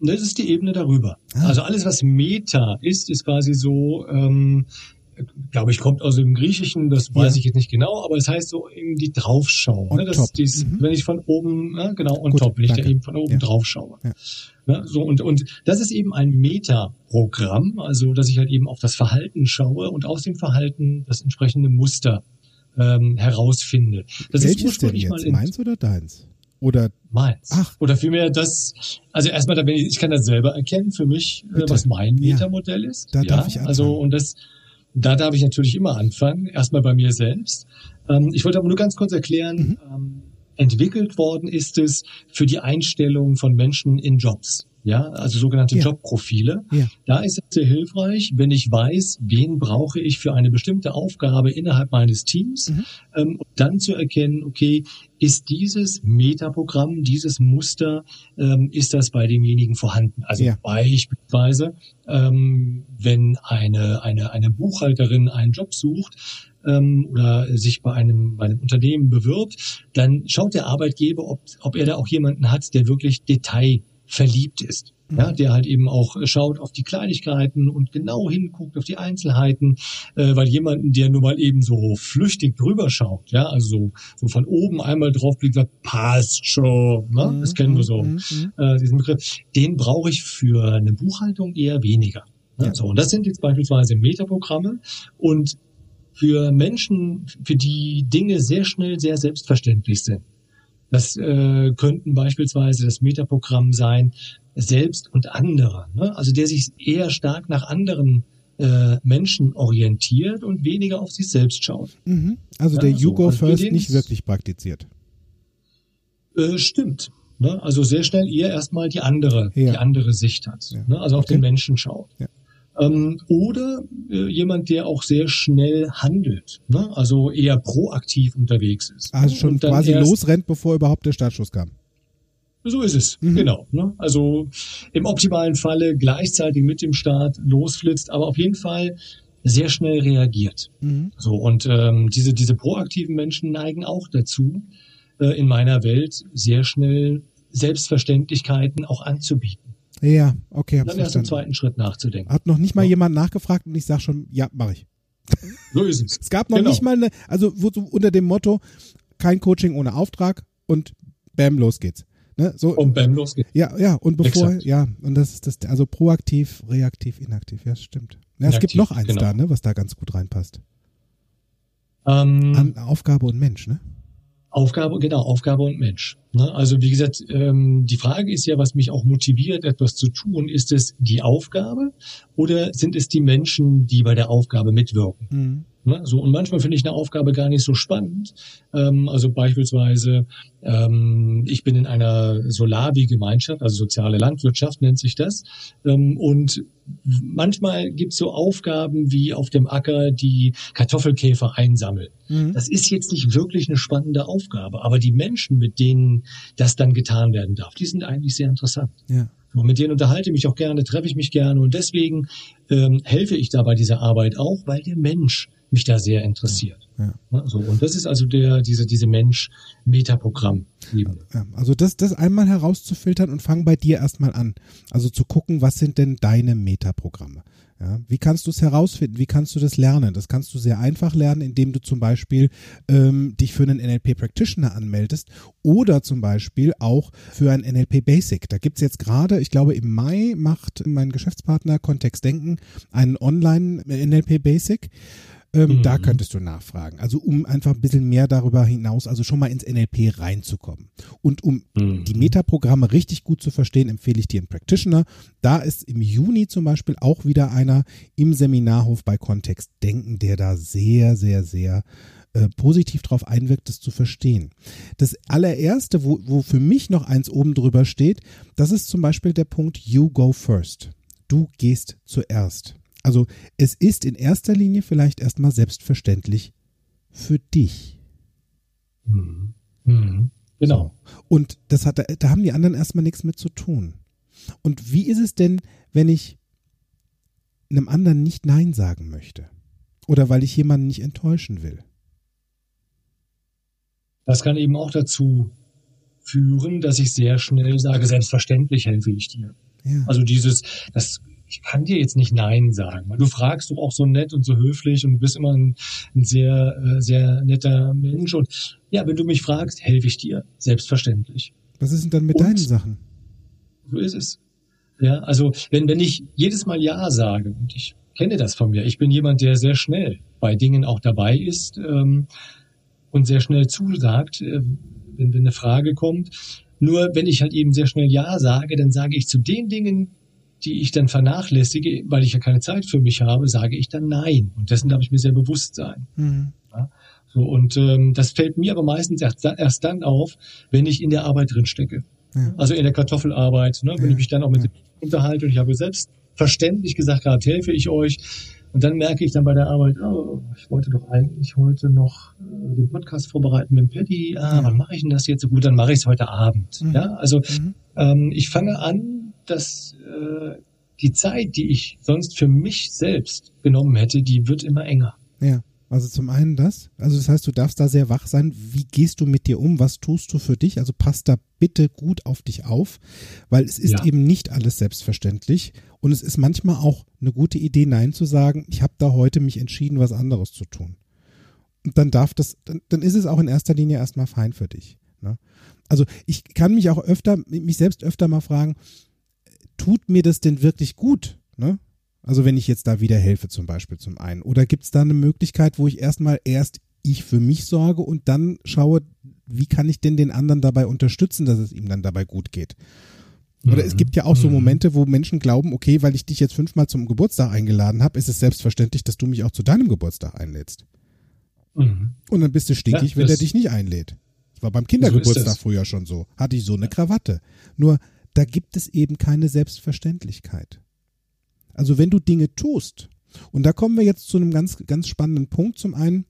Das ist die Ebene darüber. Ah. Also alles, was Meta ist, ist quasi so, ähm, glaube ich, kommt aus dem Griechischen, das weiß Ja. ich jetzt nicht genau, aber es heißt so eben die Draufschau. Ne? Das ist dies, Mhm. wenn ich von oben, ja, genau, on Gut, top, wenn ich da danke. eben von oben Ja. drauf schaue. Ja. Ne? So, und, und das ist eben ein Meta-Programm, also dass ich halt eben auf das Verhalten schaue und aus dem Verhalten das entsprechende Muster ähm, herausfinde. Das ist Welches denn ursprünglich mal jetzt? in Meins oder deins? Oder Meins. Ach. Oder vielmehr das, also erstmal, da bin ich, ich kann das selber erkennen für mich, äh, Bitte. was mein. Metamodell ist. Da darf ich anfangen. Also, und das, da darf ich natürlich immer anfangen. Erstmal bei mir selbst. Ähm, ich wollte aber nur ganz kurz erklären, Mhm. ähm, entwickelt worden ist es für die Einstellung von Menschen in Jobs. Ja, also sogenannte Ja. Jobprofile. Ja. Da ist es sehr hilfreich, wenn ich weiß, wen brauche ich für eine bestimmte Aufgabe innerhalb meines Teams, Mhm. ähm, und dann zu erkennen, okay, ist dieses Metaprogramm, dieses Muster, ähm, ist das bei demjenigen vorhanden? Also Ja. beispielsweise, ähm, wenn eine, eine, eine Buchhalterin einen Job sucht, ähm, oder sich bei einem, bei einem Unternehmen bewirbt, dann schaut der Arbeitgeber, ob, ob er da auch jemanden hat, der wirklich detailverliebt ist. Ja, der halt eben auch schaut auf die Kleinigkeiten und genau hinguckt auf die Einzelheiten, äh, weil jemanden, der nur mal eben so flüchtig drüber schaut, ja, also so, so von oben einmal draufblickt, sagt, passt schon, ne? das kennen wir so, Mhm, mhm. äh, diesen Begriff, den brauche ich für eine Buchhaltung eher weniger. Ne? Ja. So, und das sind jetzt beispielsweise Metaprogramme und für Menschen, für die Dinge sehr schnell sehr selbstverständlich sind. Das äh, könnten beispielsweise das Metaprogramm sein, selbst und andere. Ne? Also der sich eher stark nach anderen äh, Menschen orientiert und weniger auf sich selbst schaut. Mhm. Also Ja, der so, You Go also First nicht wirklich praktiziert. Äh, stimmt. Ne? Also sehr schnell eher erstmal die andere, Ja. die andere Sicht hat. Ja. Ne? Also auf Okay. den Menschen schaut. Ja. Ähm, oder äh, jemand, der auch sehr schnell handelt, ne? also eher proaktiv unterwegs ist. Also schon quasi losrennt, bevor überhaupt der Startschuss kam. So ist es, Mhm. genau. Ne? Also im optimalen Falle gleichzeitig mit dem Start losflitzt, aber auf jeden Fall sehr schnell reagiert. Mhm. So und ähm, diese diese proaktiven Menschen neigen auch dazu, äh, in meiner Welt sehr schnell Selbstverständlichkeiten auch anzubieten. Ja, okay, hab's Dann erst im zweiten Schritt nachzudenken. Hat noch nicht mal Ja. jemand nachgefragt und ich sag schon, ja, mache ich. So ist es. Es gab noch Genau. nicht mal eine, also so unter dem Motto, kein Coaching ohne Auftrag und bam, los geht's. Ne? So, Und bam, los geht's. ja, ja, und bevor, Exakt. ja, und das ist das, also proaktiv, reaktiv, inaktiv, ja, stimmt. Ja, es gibt noch eins genau. da, ne, was da ganz gut reinpasst. Ähm, An Aufgabe und Mensch, ne? Aufgabe, genau, Aufgabe und Mensch. Ne? Also wie gesagt, ähm, die Frage ist ja, was mich auch motiviert, etwas zu tun. Ist es die Aufgabe oder sind es die Menschen, die bei der Aufgabe mitwirken? Mhm. Ne? So, und manchmal finde ich eine Aufgabe gar nicht so spannend. Ähm, also beispielsweise, ähm, ich bin in einer Solavi-Gemeinschaft, also soziale Landwirtschaft nennt sich das. Ähm, und manchmal gibt es so Aufgaben wie auf dem Acker die Kartoffelkäfer einsammeln. Mhm. Das ist jetzt nicht wirklich eine spannende Aufgabe, aber die Menschen, mit denen das dann getan werden darf, die sind eigentlich sehr interessant. Ja. Und mit denen unterhalte ich mich auch gerne, treffe ich mich gerne und deswegen ähm, helfe ich da bei dieser Arbeit auch, weil der Mensch mich da sehr interessiert. Ja. Ne, So, und das ist also der, diese, diese Mensch-Metaprogramm. Ja, also das, das einmal herauszufiltern und fang bei dir erstmal an. Also zu gucken, was sind denn deine Metaprogramme? Ja, wie kannst du es herausfinden? Wie kannst du das lernen? Das kannst du sehr einfach lernen, indem du zum Beispiel ähm, dich für einen NLP Practitioner anmeldest oder zum Beispiel auch für ein NLP Basic. Da gibt's jetzt gerade, ich glaube im Mai macht mein Geschäftspartner Kontext Denken einen Online NLP Basic. Ähm, Mhm. Da könntest du nachfragen. Also um einfach ein bisschen mehr darüber hinaus, also schon mal ins NLP reinzukommen. Und um Mhm. die Metaprogramme richtig gut zu verstehen, empfehle ich dir einen Practitioner. Da ist im Juni zum Beispiel auch wieder einer im Seminarhof bei Kontext Denken, der da sehr, sehr, sehr äh, positiv drauf einwirkt, das zu verstehen. Das allererste, wo, wo für mich noch eins oben drüber steht, das ist zum Beispiel der Punkt You go first. Du gehst zuerst. Also es ist in erster Linie vielleicht erstmal selbstverständlich für dich. Mhm. Mhm. Genau. So. Und das hat, da haben die anderen erstmal nichts mit zu tun. Und wie ist es denn, wenn ich einem anderen nicht Nein sagen möchte? Oder weil ich jemanden nicht enttäuschen will? Das kann eben auch dazu führen, dass ich sehr schnell sage, selbstverständlich helfe ich dir. Ja. Also dieses, das, ich kann dir jetzt nicht Nein sagen, weil du fragst doch auch so nett und so höflich und du bist immer ein, ein sehr, äh, sehr netter Mensch und ja, wenn du mich fragst, helfe ich dir, selbstverständlich. Was ist denn dann mit und, deinen Sachen? So ist es. Ja, also wenn, wenn ich jedes Mal Ja sage und ich kenne das von mir, ich bin jemand, der sehr schnell bei Dingen auch dabei ist ähm, und sehr schnell zusagt, äh, wenn, wenn eine Frage kommt. Nur wenn ich halt eben sehr schnell Ja sage, dann sage ich zu den Dingen, die ich dann vernachlässige, weil ich ja keine Zeit für mich habe, sage ich dann Nein. Und dessen darf ich mir sehr bewusst sein. Mhm. Ja, so, und ähm, das fällt mir aber meistens erst, erst dann auf, wenn ich in der Arbeit drin stecke. Ja. Also in der Kartoffelarbeit, ne, wenn ja. ich mich dann auch mit ja. unterhalte und ich habe selbstverständlich gesagt gehabt, helfe ich euch, und dann merke ich dann bei der Arbeit, oh, ich wollte doch eigentlich heute noch äh, den Podcast vorbereiten mit dem Paddy. Ah, wann mache ich denn das jetzt? Gut, dann mache ich es heute Abend. Mhm. Ja, also mhm. ähm, ich fange an, dass äh, die Zeit, die ich sonst für mich selbst genommen hätte, die wird immer enger. Ja. Also zum einen das, also das heißt, du darfst da sehr wach sein. Wie gehst du mit dir um? Was tust du für dich? Also passt da bitte gut auf dich auf, weil es ist ja. eben nicht alles selbstverständlich und es ist manchmal auch eine gute Idee, Nein zu sagen. Ich habe da heute mich entschieden, was anderes zu tun. Und dann darf das, dann, dann ist es auch in erster Linie erstmal fein für dich. Ne? Also ich kann mich auch öfter, mich selbst öfter mal fragen, tut mir das denn wirklich gut? Ne? Also wenn ich jetzt da wieder helfe zum Beispiel zum einen. Oder gibt es da eine Möglichkeit, wo ich erstmal erst ich für mich sorge und dann schaue, wie kann ich denn den anderen dabei unterstützen, dass es ihm dann dabei gut geht. Oder mhm. es gibt ja auch so mhm. Momente, wo Menschen glauben, okay, weil ich dich jetzt fünfmal zum Geburtstag eingeladen habe, ist es selbstverständlich, dass du mich auch zu deinem Geburtstag einlädst. Mhm. Und dann bist du stinkig, ja, wenn er dich nicht einlädt. Das war beim Kindergeburtstag so früher schon so. Hatte ich so eine Krawatte. Nur da gibt es eben keine Selbstverständlichkeit. Also wenn du Dinge tust, und da kommen wir jetzt zu einem ganz, ganz spannenden Punkt. Zum einen,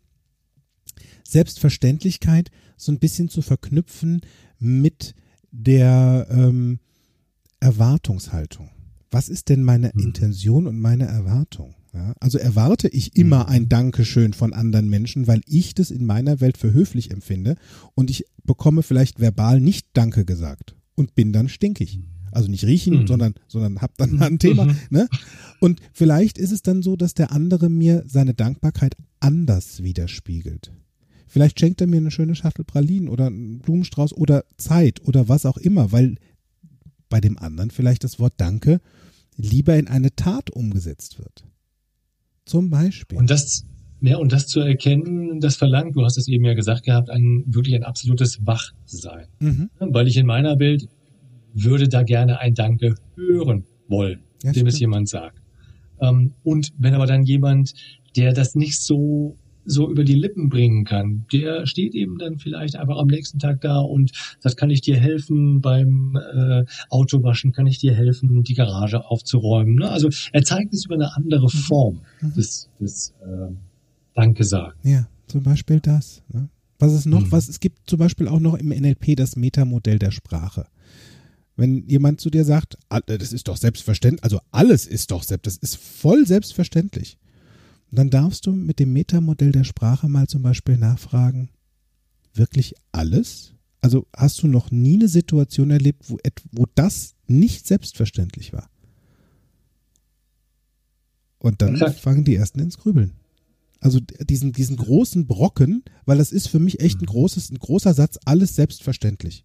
Selbstverständlichkeit so ein bisschen zu verknüpfen mit der ähm, Erwartungshaltung. Was ist denn meine mhm. Intention und meine Erwartung? Ja, also erwarte ich immer mhm. ein Dankeschön von anderen Menschen, weil ich das in meiner Welt für höflich empfinde und ich bekomme vielleicht verbal nicht Danke gesagt und bin dann stinkig. Mhm. Also nicht riechen, mhm. sondern, sondern hab dann ein Thema. Mhm. Ne? Und vielleicht ist es dann so, dass der andere mir seine Dankbarkeit anders widerspiegelt. Vielleicht schenkt er mir eine schöne Schachtel Pralinen oder einen Blumenstrauß oder Zeit oder was auch immer, weil bei dem anderen vielleicht das Wort Danke lieber in eine Tat umgesetzt wird. Zum Beispiel. Und das, ja, und das zu erkennen, das verlangt, du hast es eben ja gesagt gehabt, ein wirklich ein absolutes Wachsein. Mhm. Weil ich in meiner Welt würde da gerne ein Danke hören wollen, ja, dem es jemand sagt. Ähm, und wenn aber dann jemand, der das nicht so so über die Lippen bringen kann. Der steht eben dann vielleicht einfach am nächsten Tag da und sagt, kann ich dir helfen beim äh, Autowaschen, kann ich dir helfen, die Garage aufzuräumen. Ne? Also er zeigt es über eine andere mhm. Form mhm. des, des äh, Danke sagen. Ja, zum Beispiel das. Ne? Was ist noch? Mhm. Was es gibt zum Beispiel auch noch im NLP das Metamodell der Sprache. Wenn jemand zu dir sagt, das ist doch selbstverständlich, also alles ist doch selbst, das ist voll selbstverständlich. dann darfst du mit dem Metamodell der Sprache mal zum Beispiel nachfragen, wirklich alles? Also hast du noch nie eine Situation erlebt, wo, wo das nicht selbstverständlich war? Und dann fangen die ersten ins Grübeln. Also diesen, diesen großen Brocken, weil das ist für mich echt ein mhm. großes, ein großer Satz, alles selbstverständlich.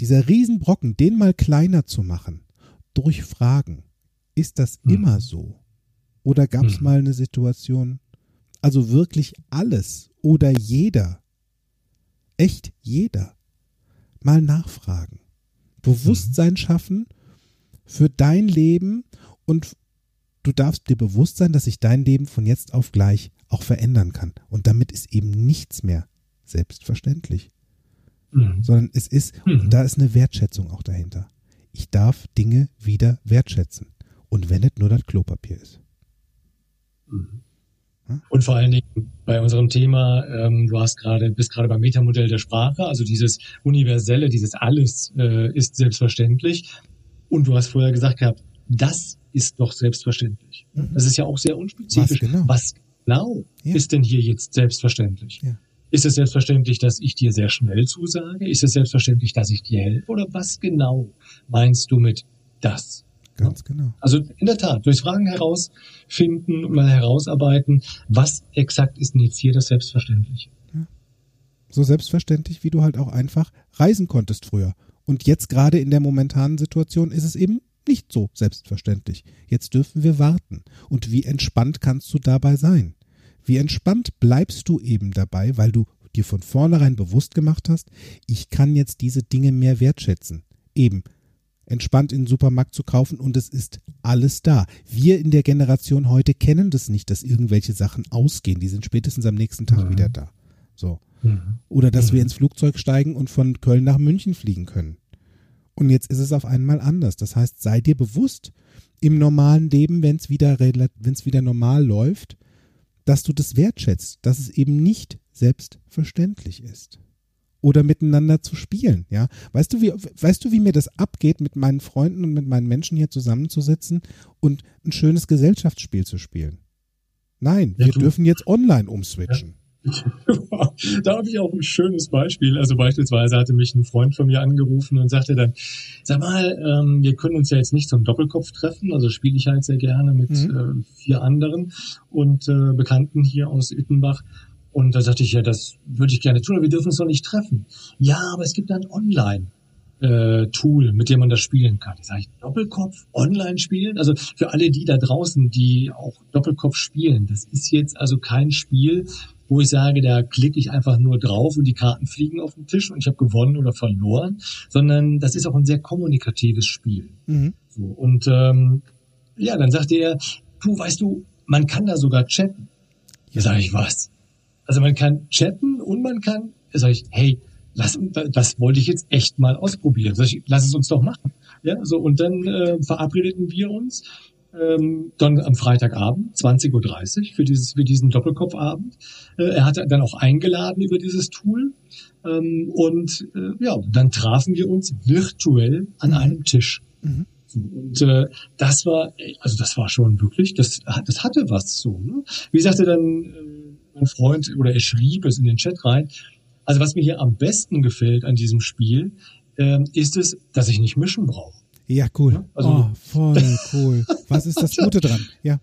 Dieser Riesenbrocken, den mal kleiner zu machen, durch Fragen, ist das mhm. immer so? Oder gab es mhm. mal eine Situation, also wirklich alles oder jeder, echt jeder, mal nachfragen, Bewusstsein mhm. schaffen für dein Leben und du darfst dir bewusst sein, dass sich dein Leben von jetzt auf gleich auch verändern kann. Und damit ist eben nichts mehr selbstverständlich mhm. sondern es ist, mhm. da ist eine Wertschätzung auch dahinter. Ich darf Dinge wieder wertschätzen. Und wenn es nur das Klopapier ist. Mhm. Und vor allen Dingen bei unserem Thema, ähm, du hast gerade, bist gerade beim Metamodell der Sprache, also dieses Universelle, dieses Alles äh, ist selbstverständlich. Und du hast vorher gesagt gehabt, das ist doch selbstverständlich. Mhm. Das ist ja auch sehr unspezifisch. Was genau, Was genau ja. ist denn hier jetzt selbstverständlich? Ja. Ist es selbstverständlich, dass ich dir sehr schnell zusage? Ist es selbstverständlich, dass ich dir helfe? Oder was genau meinst du mit das? Ganz genau. Also in der Tat, durch Fragen herausfinden und mal herausarbeiten, was exakt ist denn jetzt hier das Selbstverständliche? Ja. So selbstverständlich, wie du halt auch einfach reisen konntest früher. Und jetzt gerade in der momentanen Situation ist es eben nicht so selbstverständlich. Jetzt dürfen wir warten. Und wie entspannt kannst du dabei sein? Wie entspannt bleibst du eben dabei, weil du dir von vornherein bewusst gemacht hast, ich kann jetzt diese Dinge mehr wertschätzen. Eben entspannt in den Supermarkt zu kaufen und es ist alles da. Wir in der Generation heute kennen das nicht, dass irgendwelche Sachen ausgehen. Die sind spätestens am nächsten Tag mhm. wieder da. So. Mhm. Oder dass mhm. wir ins Flugzeug steigen und von Köln nach München fliegen können. Und jetzt ist es auf einmal anders. Das heißt, sei dir bewusst im normalen Leben, wenn es wieder, wenn's wieder normal läuft, dass du das wertschätzt, dass es eben nicht selbstverständlich ist oder miteinander zu spielen, ja. Weißt du, wie, weißt du, wie mir das abgeht, mit meinen Freunden und mit meinen Menschen hier zusammenzusitzen und ein schönes Gesellschaftsspiel zu spielen? Nein, ja, wir du, dürfen jetzt online umswitchen. Ja. Da habe ich auch ein schönes Beispiel. Also beispielsweise hatte mich ein Freund von mir angerufen und sagte dann, sag mal, ähm, wir können uns ja jetzt nicht zum Doppelkopf treffen, also spiele ich halt sehr gerne mit mhm. äh, vier anderen und äh, Bekannten hier aus Ittenbach. Und da sagte ich, ja, das würde ich gerne tun, aber wir dürfen uns doch nicht treffen. Ja, aber es gibt ein Online. Äh, Tool, mit dem man das spielen kann. Ich sage, Doppelkopf online spielen? Also für alle die da draußen, die auch Doppelkopf spielen, das ist jetzt also kein Spiel, wo ich sage, da klicke ich einfach nur drauf und die Karten fliegen auf den Tisch und ich habe gewonnen oder verloren, sondern das ist auch ein sehr kommunikatives Spiel. Mhm. So, und ähm, ja, dann sagte er, du weißt du, man kann da sogar chatten. Ja, sage ich was. Also man kann chatten und man kann, sag ich, hey, lass, das wollte ich jetzt echt mal ausprobieren. Sag ich, lass es uns doch machen. Ja, so und dann äh, verabredeten wir uns ähm, dann am Freitagabend 20:30 Uhr für dieses für diesen Doppelkopfabend. Äh, er hatte dann auch eingeladen über dieses Tool ähm, und äh, ja, dann trafen wir uns virtuell an mhm. einem Tisch. Mhm. Und äh, das war, also das war schon wirklich, das, das hatte was so. Ne? Wie sagte dann äh, mein Freund oder er schrieb es in den Chat rein. Also was mir hier am besten gefällt an diesem Spiel, äh, ist es, dass ich nicht mischen brauche. Ja, cool. Also, oh, voll cool. Was ist das Gute dran? Ja.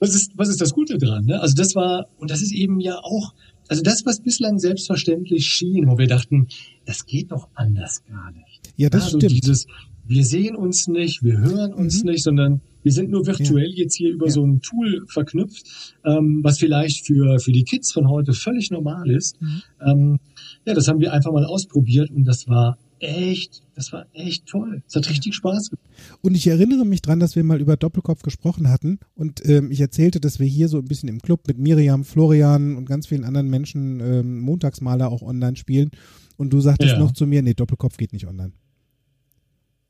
Was ist, was ist das Gute dran? Ne? Also das war, und das ist eben ja auch, also das, was bislang selbstverständlich schien, wo wir dachten, das geht doch anders gar nicht. Ja, das also stimmt. Dieses, wir sehen uns nicht, wir hören uns mhm. nicht, sondern wir sind nur virtuell ja. jetzt hier über ja. so ein Tool verknüpft, ähm, was vielleicht für, für die Kids von heute völlig normal ist. Mhm. Ähm, ja, das haben wir einfach mal ausprobiert und das war echt, das war echt toll. Es hat richtig Spaß gemacht. Und ich erinnere mich dran, dass wir mal über Doppelkopf gesprochen hatten und ähm, ich erzählte, dass wir hier so ein bisschen im Club mit Miriam, Florian und ganz vielen anderen Menschen ähm, Montagsmaler auch online spielen. Und du sagtest ja. noch zu mir, nee, Doppelkopf geht nicht online.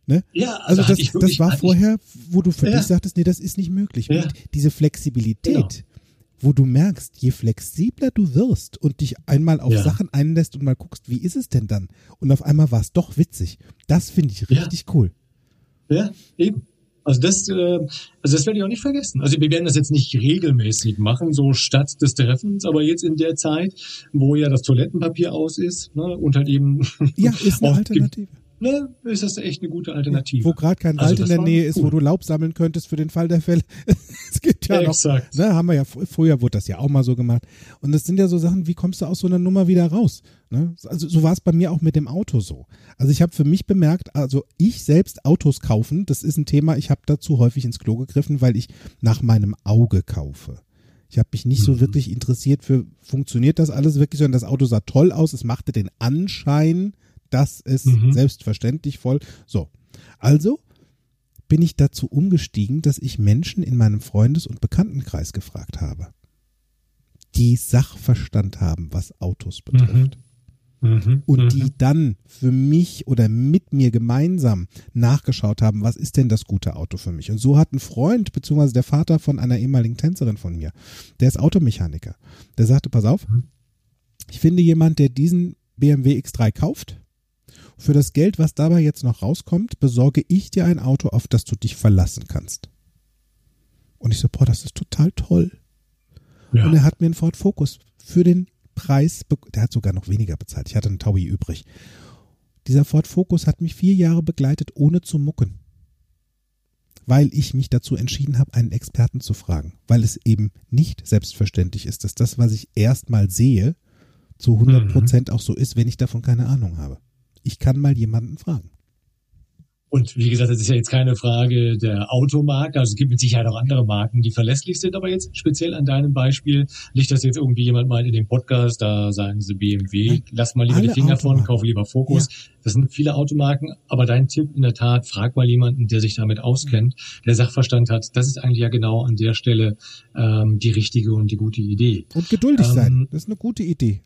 Ne? Ja, also, also das, das war vorher, wo du für ja. dich sagtest, nee, das ist nicht möglich. Ja. Diese Flexibilität, genau. Wo du merkst, je flexibler du wirst und dich einmal auf ja. Sachen einlässt und mal guckst, wie ist es denn dann? Und auf einmal war es doch witzig. Das finde ich richtig cool. Ja, eben. Also das, äh, also das werde ich auch nicht vergessen. Also wir werden das jetzt nicht regelmäßig machen, so statt des Treffens, aber jetzt in der Zeit, wo ja das Toilettenpapier aus ist, ne, und halt eben ja, ist eine Alternative ne, ist das echt eine gute Alternative. Wo gerade kein also Wald in der Nähe ist, wo du Laub sammeln könntest für den Fall der Fälle. es gibt ja, noch, exakt. ne, haben wir ja, früher wurde das ja auch mal so gemacht. Und das sind ja so Sachen, wie kommst du aus so einer Nummer wieder raus? Ne? Also so war es bei mir auch mit dem Auto so. Also ich habe für mich bemerkt, also ich selbst Autos kaufen, das ist ein Thema, ich habe dazu häufig ins Klo gegriffen, weil ich nach meinem Auge kaufe. Ich habe mich nicht so mhm. wirklich interessiert für, funktioniert das alles wirklich, sondern das Auto sah toll aus, es machte den Anschein, das ist mhm. selbstverständlich voll. So. Also bin ich dazu umgestiegen, dass ich Menschen in meinem Freundes- und Bekanntenkreis gefragt habe, die Sachverstand haben, was Autos betrifft. Mhm, und mhm. die dann für mich oder mit mir gemeinsam nachgeschaut haben, was ist denn das gute Auto für mich? Und so hat ein Freund, beziehungsweise der Vater von einer ehemaligen Tänzerin von mir, der ist Automechaniker, der sagte, pass auf, mhm. ich finde jemand, der diesen BMW X3 kauft, für das Geld, was dabei jetzt noch rauskommt, besorge ich dir ein Auto, auf das du dich verlassen kannst. Und ich so, boah, das ist total toll. Ja. Und er hat mir einen Ford Focus für den Preis, der hat sogar noch weniger bezahlt. Ich hatte einen Taui übrig. Dieser Ford Focus hat mich vier Jahre begleitet, ohne zu mucken. Weil ich mich dazu entschieden habe, einen Experten zu fragen. Weil es eben nicht selbstverständlich ist, dass das, was ich erstmal sehe, zu 100 mhm. Prozent mhm. auch so ist, wenn ich davon keine Ahnung habe. Ich kann mal jemanden fragen. Und wie gesagt, das ist ja jetzt keine Frage der Automarke. Also es gibt mit Sicherheit auch andere Marken, die verlässlich sind. Aber jetzt speziell an deinem Beispiel, nicht, dass jetzt irgendwie jemand meint in dem Podcast, da sagen sie BMW, lass mal lieber Alle die Finger von, kauf lieber Fokus. Ja. Das sind viele Automarken. Aber dein Tipp in der Tat, frag mal jemanden, der sich damit auskennt, der Sachverstand hat. Das ist eigentlich ja genau an der Stelle ähm, die richtige und die gute Idee. Und geduldig ähm, sein. Das ist eine gute Idee.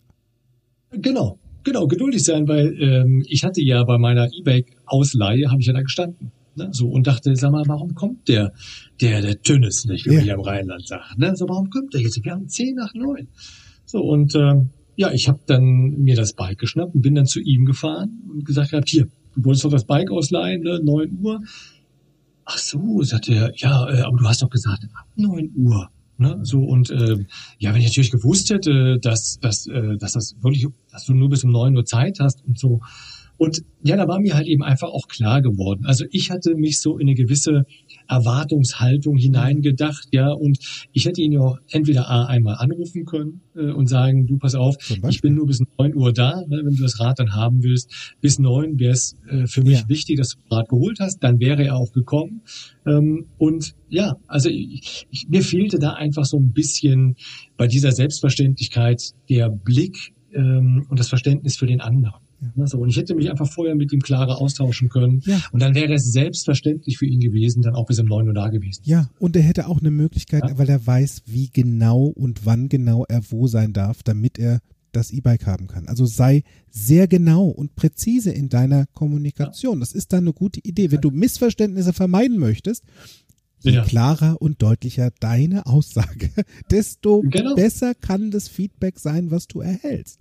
Genau, genau, geduldig sein, weil ähm, ich hatte ja bei meiner E-Bike-Ausleihe, habe ich ja da gestanden. Ne? So, und dachte, sag mal, warum kommt der, der, der Tünnes nicht, wie ja. wir im Rheinland sagen. Ne? So, warum kommt der jetzt? Wir haben zehn nach neun. So, und ähm, ja, ich habe dann mir das Bike geschnappt und bin dann zu ihm gefahren und gesagt, hab, hier, du wolltest doch das Bike ausleihen, ne? 9 Uhr. Ach so, sagte er, ja, äh, aber du hast doch gesagt, ab 9 Uhr. Ne? So und äh, ja, wenn ich natürlich gewusst hätte, dass, dass, äh, dass das wirklich, dass du nur bis um neun Uhr Zeit hast und so, und ja, da war mir halt eben einfach auch klar geworden. Also ich hatte mich so in eine gewisse Erwartungshaltung hineingedacht, ja, und ich hätte ihn ja auch entweder A einmal anrufen können äh, und sagen, du pass auf, ich bin nur bis neun Uhr da, ne, wenn du das Rad dann haben willst. Bis neun wäre es äh, für mich ja. wichtig, dass du das Rad geholt hast, dann wäre er auch gekommen. Ähm, und ja, also ich, ich, mir fehlte da einfach so ein bisschen bei dieser Selbstverständlichkeit der Blick ähm, und das Verständnis für den anderen. Ja. So, und ich hätte mich einfach vorher mit ihm klarer austauschen können. Ja. Und dann wäre es selbstverständlich für ihn gewesen, dann auch bis um neun Uhr da gewesen. Ja, und er hätte auch eine Möglichkeit, ja. weil er weiß, wie genau und wann genau er wo sein darf, damit er das E-Bike haben kann. Also sei sehr genau und präzise in deiner Kommunikation. Das ist dann eine gute Idee. Wenn du Missverständnisse vermeiden möchtest, je ja. klarer und deutlicher deine Aussage, desto genau. besser kann das Feedback sein, was du erhältst.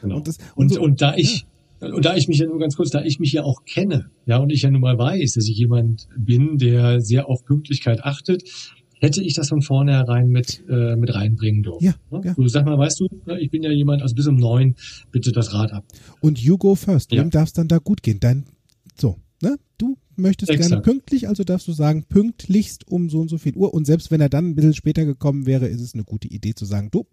Genau. Und, das, und, und, so, und da ich, ja. und da ich mich ja nur ganz kurz, da ich mich ja auch kenne, ja, und ich ja nun mal weiß, dass ich jemand bin, der sehr auf Pünktlichkeit achtet, hätte ich das von vornherein mit, äh, mit reinbringen dürfen. Ja, ne? ja. Du sag mal, weißt du, ne, ich bin ja jemand, also bis um neun, bitte das Rad ab. Und you go first. Ja. Wem darf es dann da gut gehen? Dein, so, ne? Du möchtest Exakt. gerne pünktlich, also darfst du sagen, pünktlichst um so und so viel Uhr. Und selbst wenn er dann ein bisschen später gekommen wäre, ist es eine gute Idee zu sagen, du,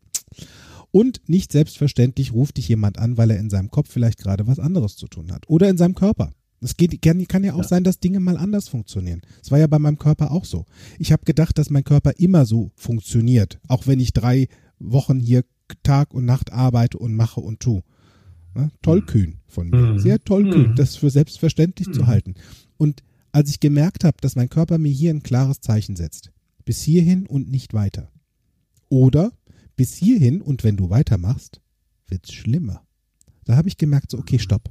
und nicht selbstverständlich ruft dich jemand an, weil er in seinem Kopf vielleicht gerade was anderes zu tun hat. Oder in seinem Körper. Es geht, kann, kann ja auch ja. sein, dass Dinge mal anders funktionieren. Es war ja bei meinem Körper auch so. Ich habe gedacht, dass mein Körper immer so funktioniert, auch wenn ich drei Wochen hier Tag und Nacht arbeite und mache und tue. Ja, tollkühn von mir. Mhm. Sehr tollkühn, mhm. das für selbstverständlich mhm. zu halten. Und als ich gemerkt habe, dass mein Körper mir hier ein klares Zeichen setzt, bis hierhin und nicht weiter. Oder bis hierhin und wenn du weitermachst, wird's schlimmer. Da habe ich gemerkt, so, okay, stopp.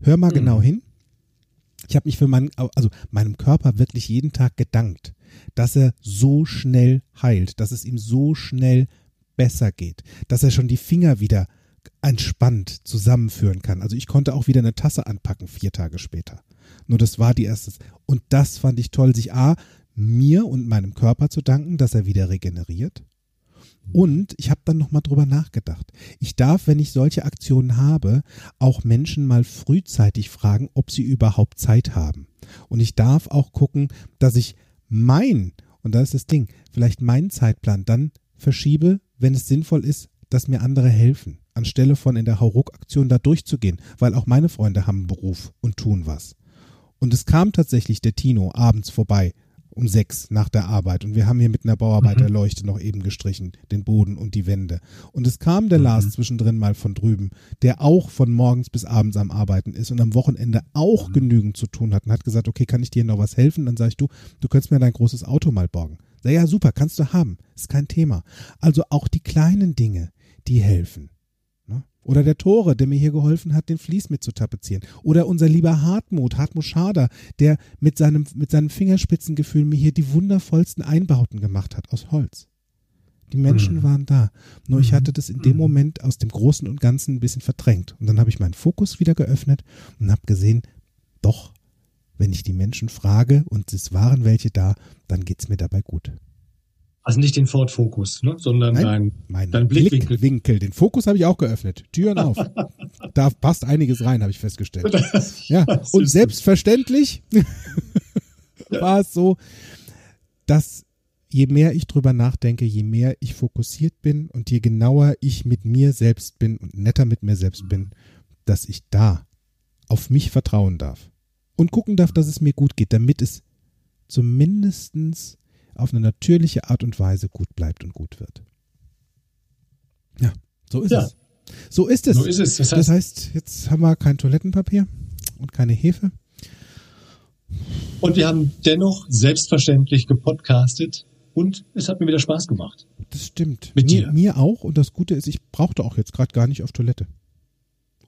Hör mal mhm. genau hin. Ich habe mich für meinen, also meinem Körper wirklich jeden Tag gedankt, dass er so schnell heilt, dass es ihm so schnell besser geht, dass er schon die Finger wieder entspannt zusammenführen kann. Also ich konnte auch wieder eine Tasse anpacken vier Tage später. Nur das war die erste. Und das fand ich toll, sich A, mir und meinem Körper zu danken, dass er wieder regeneriert und ich habe dann nochmal drüber nachgedacht. Ich darf, wenn ich solche Aktionen habe, auch Menschen mal frühzeitig fragen, ob sie überhaupt Zeit haben. Und ich darf auch gucken, dass ich mein, und da ist das Ding, vielleicht meinen Zeitplan dann verschiebe, wenn es sinnvoll ist, dass mir andere helfen, anstelle von in der Hauruck-Aktion da durchzugehen, weil auch meine Freunde haben einen Beruf und tun was. Und es kam tatsächlich der Tino abends vorbei um sechs nach der Arbeit und wir haben hier mit einer Bauarbeiterleuchte mhm. noch eben gestrichen, den Boden und die Wände. Und es kam der mhm. Lars zwischendrin mal von drüben, der auch von morgens bis abends am Arbeiten ist und am Wochenende auch mhm. genügend zu tun hat und hat gesagt, okay, kann ich dir noch was helfen? Dann sag ich, du, du könntest mir dein großes Auto mal borgen. Sag, ja, super, kannst du haben, ist kein Thema. Also auch die kleinen Dinge, die helfen. Oder der Tore, der mir hier geholfen hat, den Vlies mit zu tapezieren. Oder unser lieber Hartmut, Hartmut Schader, der mit seinem, mit seinem Fingerspitzengefühl mir hier die wundervollsten Einbauten gemacht hat aus Holz. Die Menschen mhm. waren da. Nur ich mhm. hatte das in dem mhm. Moment aus dem Großen und Ganzen ein bisschen verdrängt. Und dann habe ich meinen Fokus wieder geöffnet und habe gesehen, doch, wenn ich die Menschen frage und es waren welche da, dann geht es mir dabei gut. Also nicht den Ford Focus, ne? sondern Nein, dein, dein Blickwinkel. Blickwinkel. Den Fokus habe ich auch geöffnet. Türen auf. da passt einiges rein, habe ich festgestellt. Ja, und selbstverständlich war es so, dass je mehr ich drüber nachdenke, je mehr ich fokussiert bin und je genauer ich mit mir selbst bin und netter mit mir selbst bin, dass ich da auf mich vertrauen darf und gucken darf, dass es mir gut geht, damit es zumindestens auf eine natürliche Art und Weise gut bleibt und gut wird. Ja, so ist ja. es. So ist es. So ist es. Das heißt, das heißt, jetzt haben wir kein Toilettenpapier und keine Hefe. Und wir haben dennoch selbstverständlich gepodcastet und es hat mir wieder Spaß gemacht. Das stimmt. Mit mir, dir. Mir auch. Und das Gute ist, ich brauchte auch jetzt gerade gar nicht auf Toilette.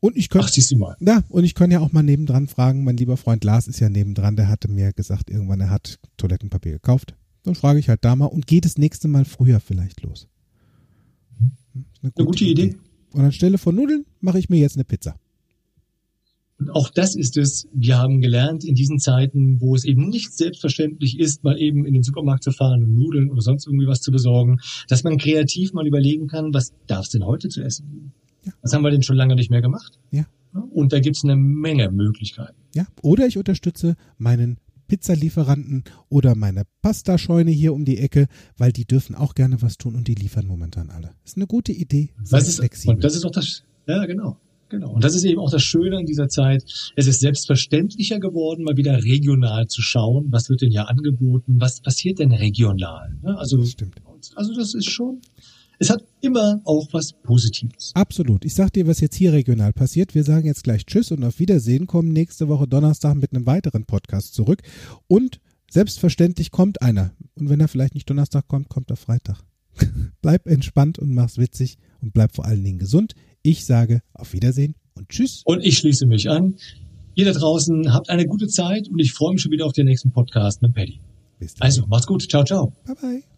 Und ich könnte. Ach, siehst du mal. Ja, und ich kann ja auch mal nebendran fragen. Mein lieber Freund Lars ist ja nebendran. Der hatte mir gesagt, irgendwann er hat Toilettenpapier gekauft. Dann frage ich halt da mal und geht das nächste Mal früher vielleicht los. Hm? Eine gute, eine gute Idee. Idee. Und anstelle von Nudeln mache ich mir jetzt eine Pizza. Und auch das ist es. Wir haben gelernt in diesen Zeiten, wo es eben nicht selbstverständlich ist, mal eben in den Supermarkt zu fahren und Nudeln oder sonst irgendwie was zu besorgen, dass man kreativ mal überlegen kann, was darf es denn heute zu essen geben? Ja. Was haben wir denn schon lange nicht mehr gemacht? Ja. Und da gibt es eine Menge Möglichkeiten. Ja. Oder ich unterstütze meinen Pizzalieferanten oder meine Pastascheune hier um die Ecke, weil die dürfen auch gerne was tun und die liefern momentan alle. Ist eine gute Idee. Das ist, flexibel. Und das ist auch das, ja, genau. Genau. Und das ist eben auch das Schöne in dieser Zeit. Es ist selbstverständlicher geworden, mal wieder regional zu schauen. Was wird denn hier angeboten? Was passiert denn regional? Also, das stimmt. Also, das ist schon, es hat immer auch was Positives. Absolut. Ich sag dir, was jetzt hier regional passiert. Wir sagen jetzt gleich Tschüss und auf Wiedersehen, kommen nächste Woche Donnerstag mit einem weiteren Podcast zurück. Und selbstverständlich kommt einer. Und wenn er vielleicht nicht Donnerstag kommt, kommt er Freitag. bleib entspannt und mach's witzig und bleib vor allen Dingen gesund. Ich sage auf Wiedersehen und Tschüss. Und ich schließe mich an. Ihr da draußen habt eine gute Zeit und ich freue mich schon wieder auf den nächsten Podcast mit Paddy. Also, macht's gut. Ciao, ciao. Bye, bye.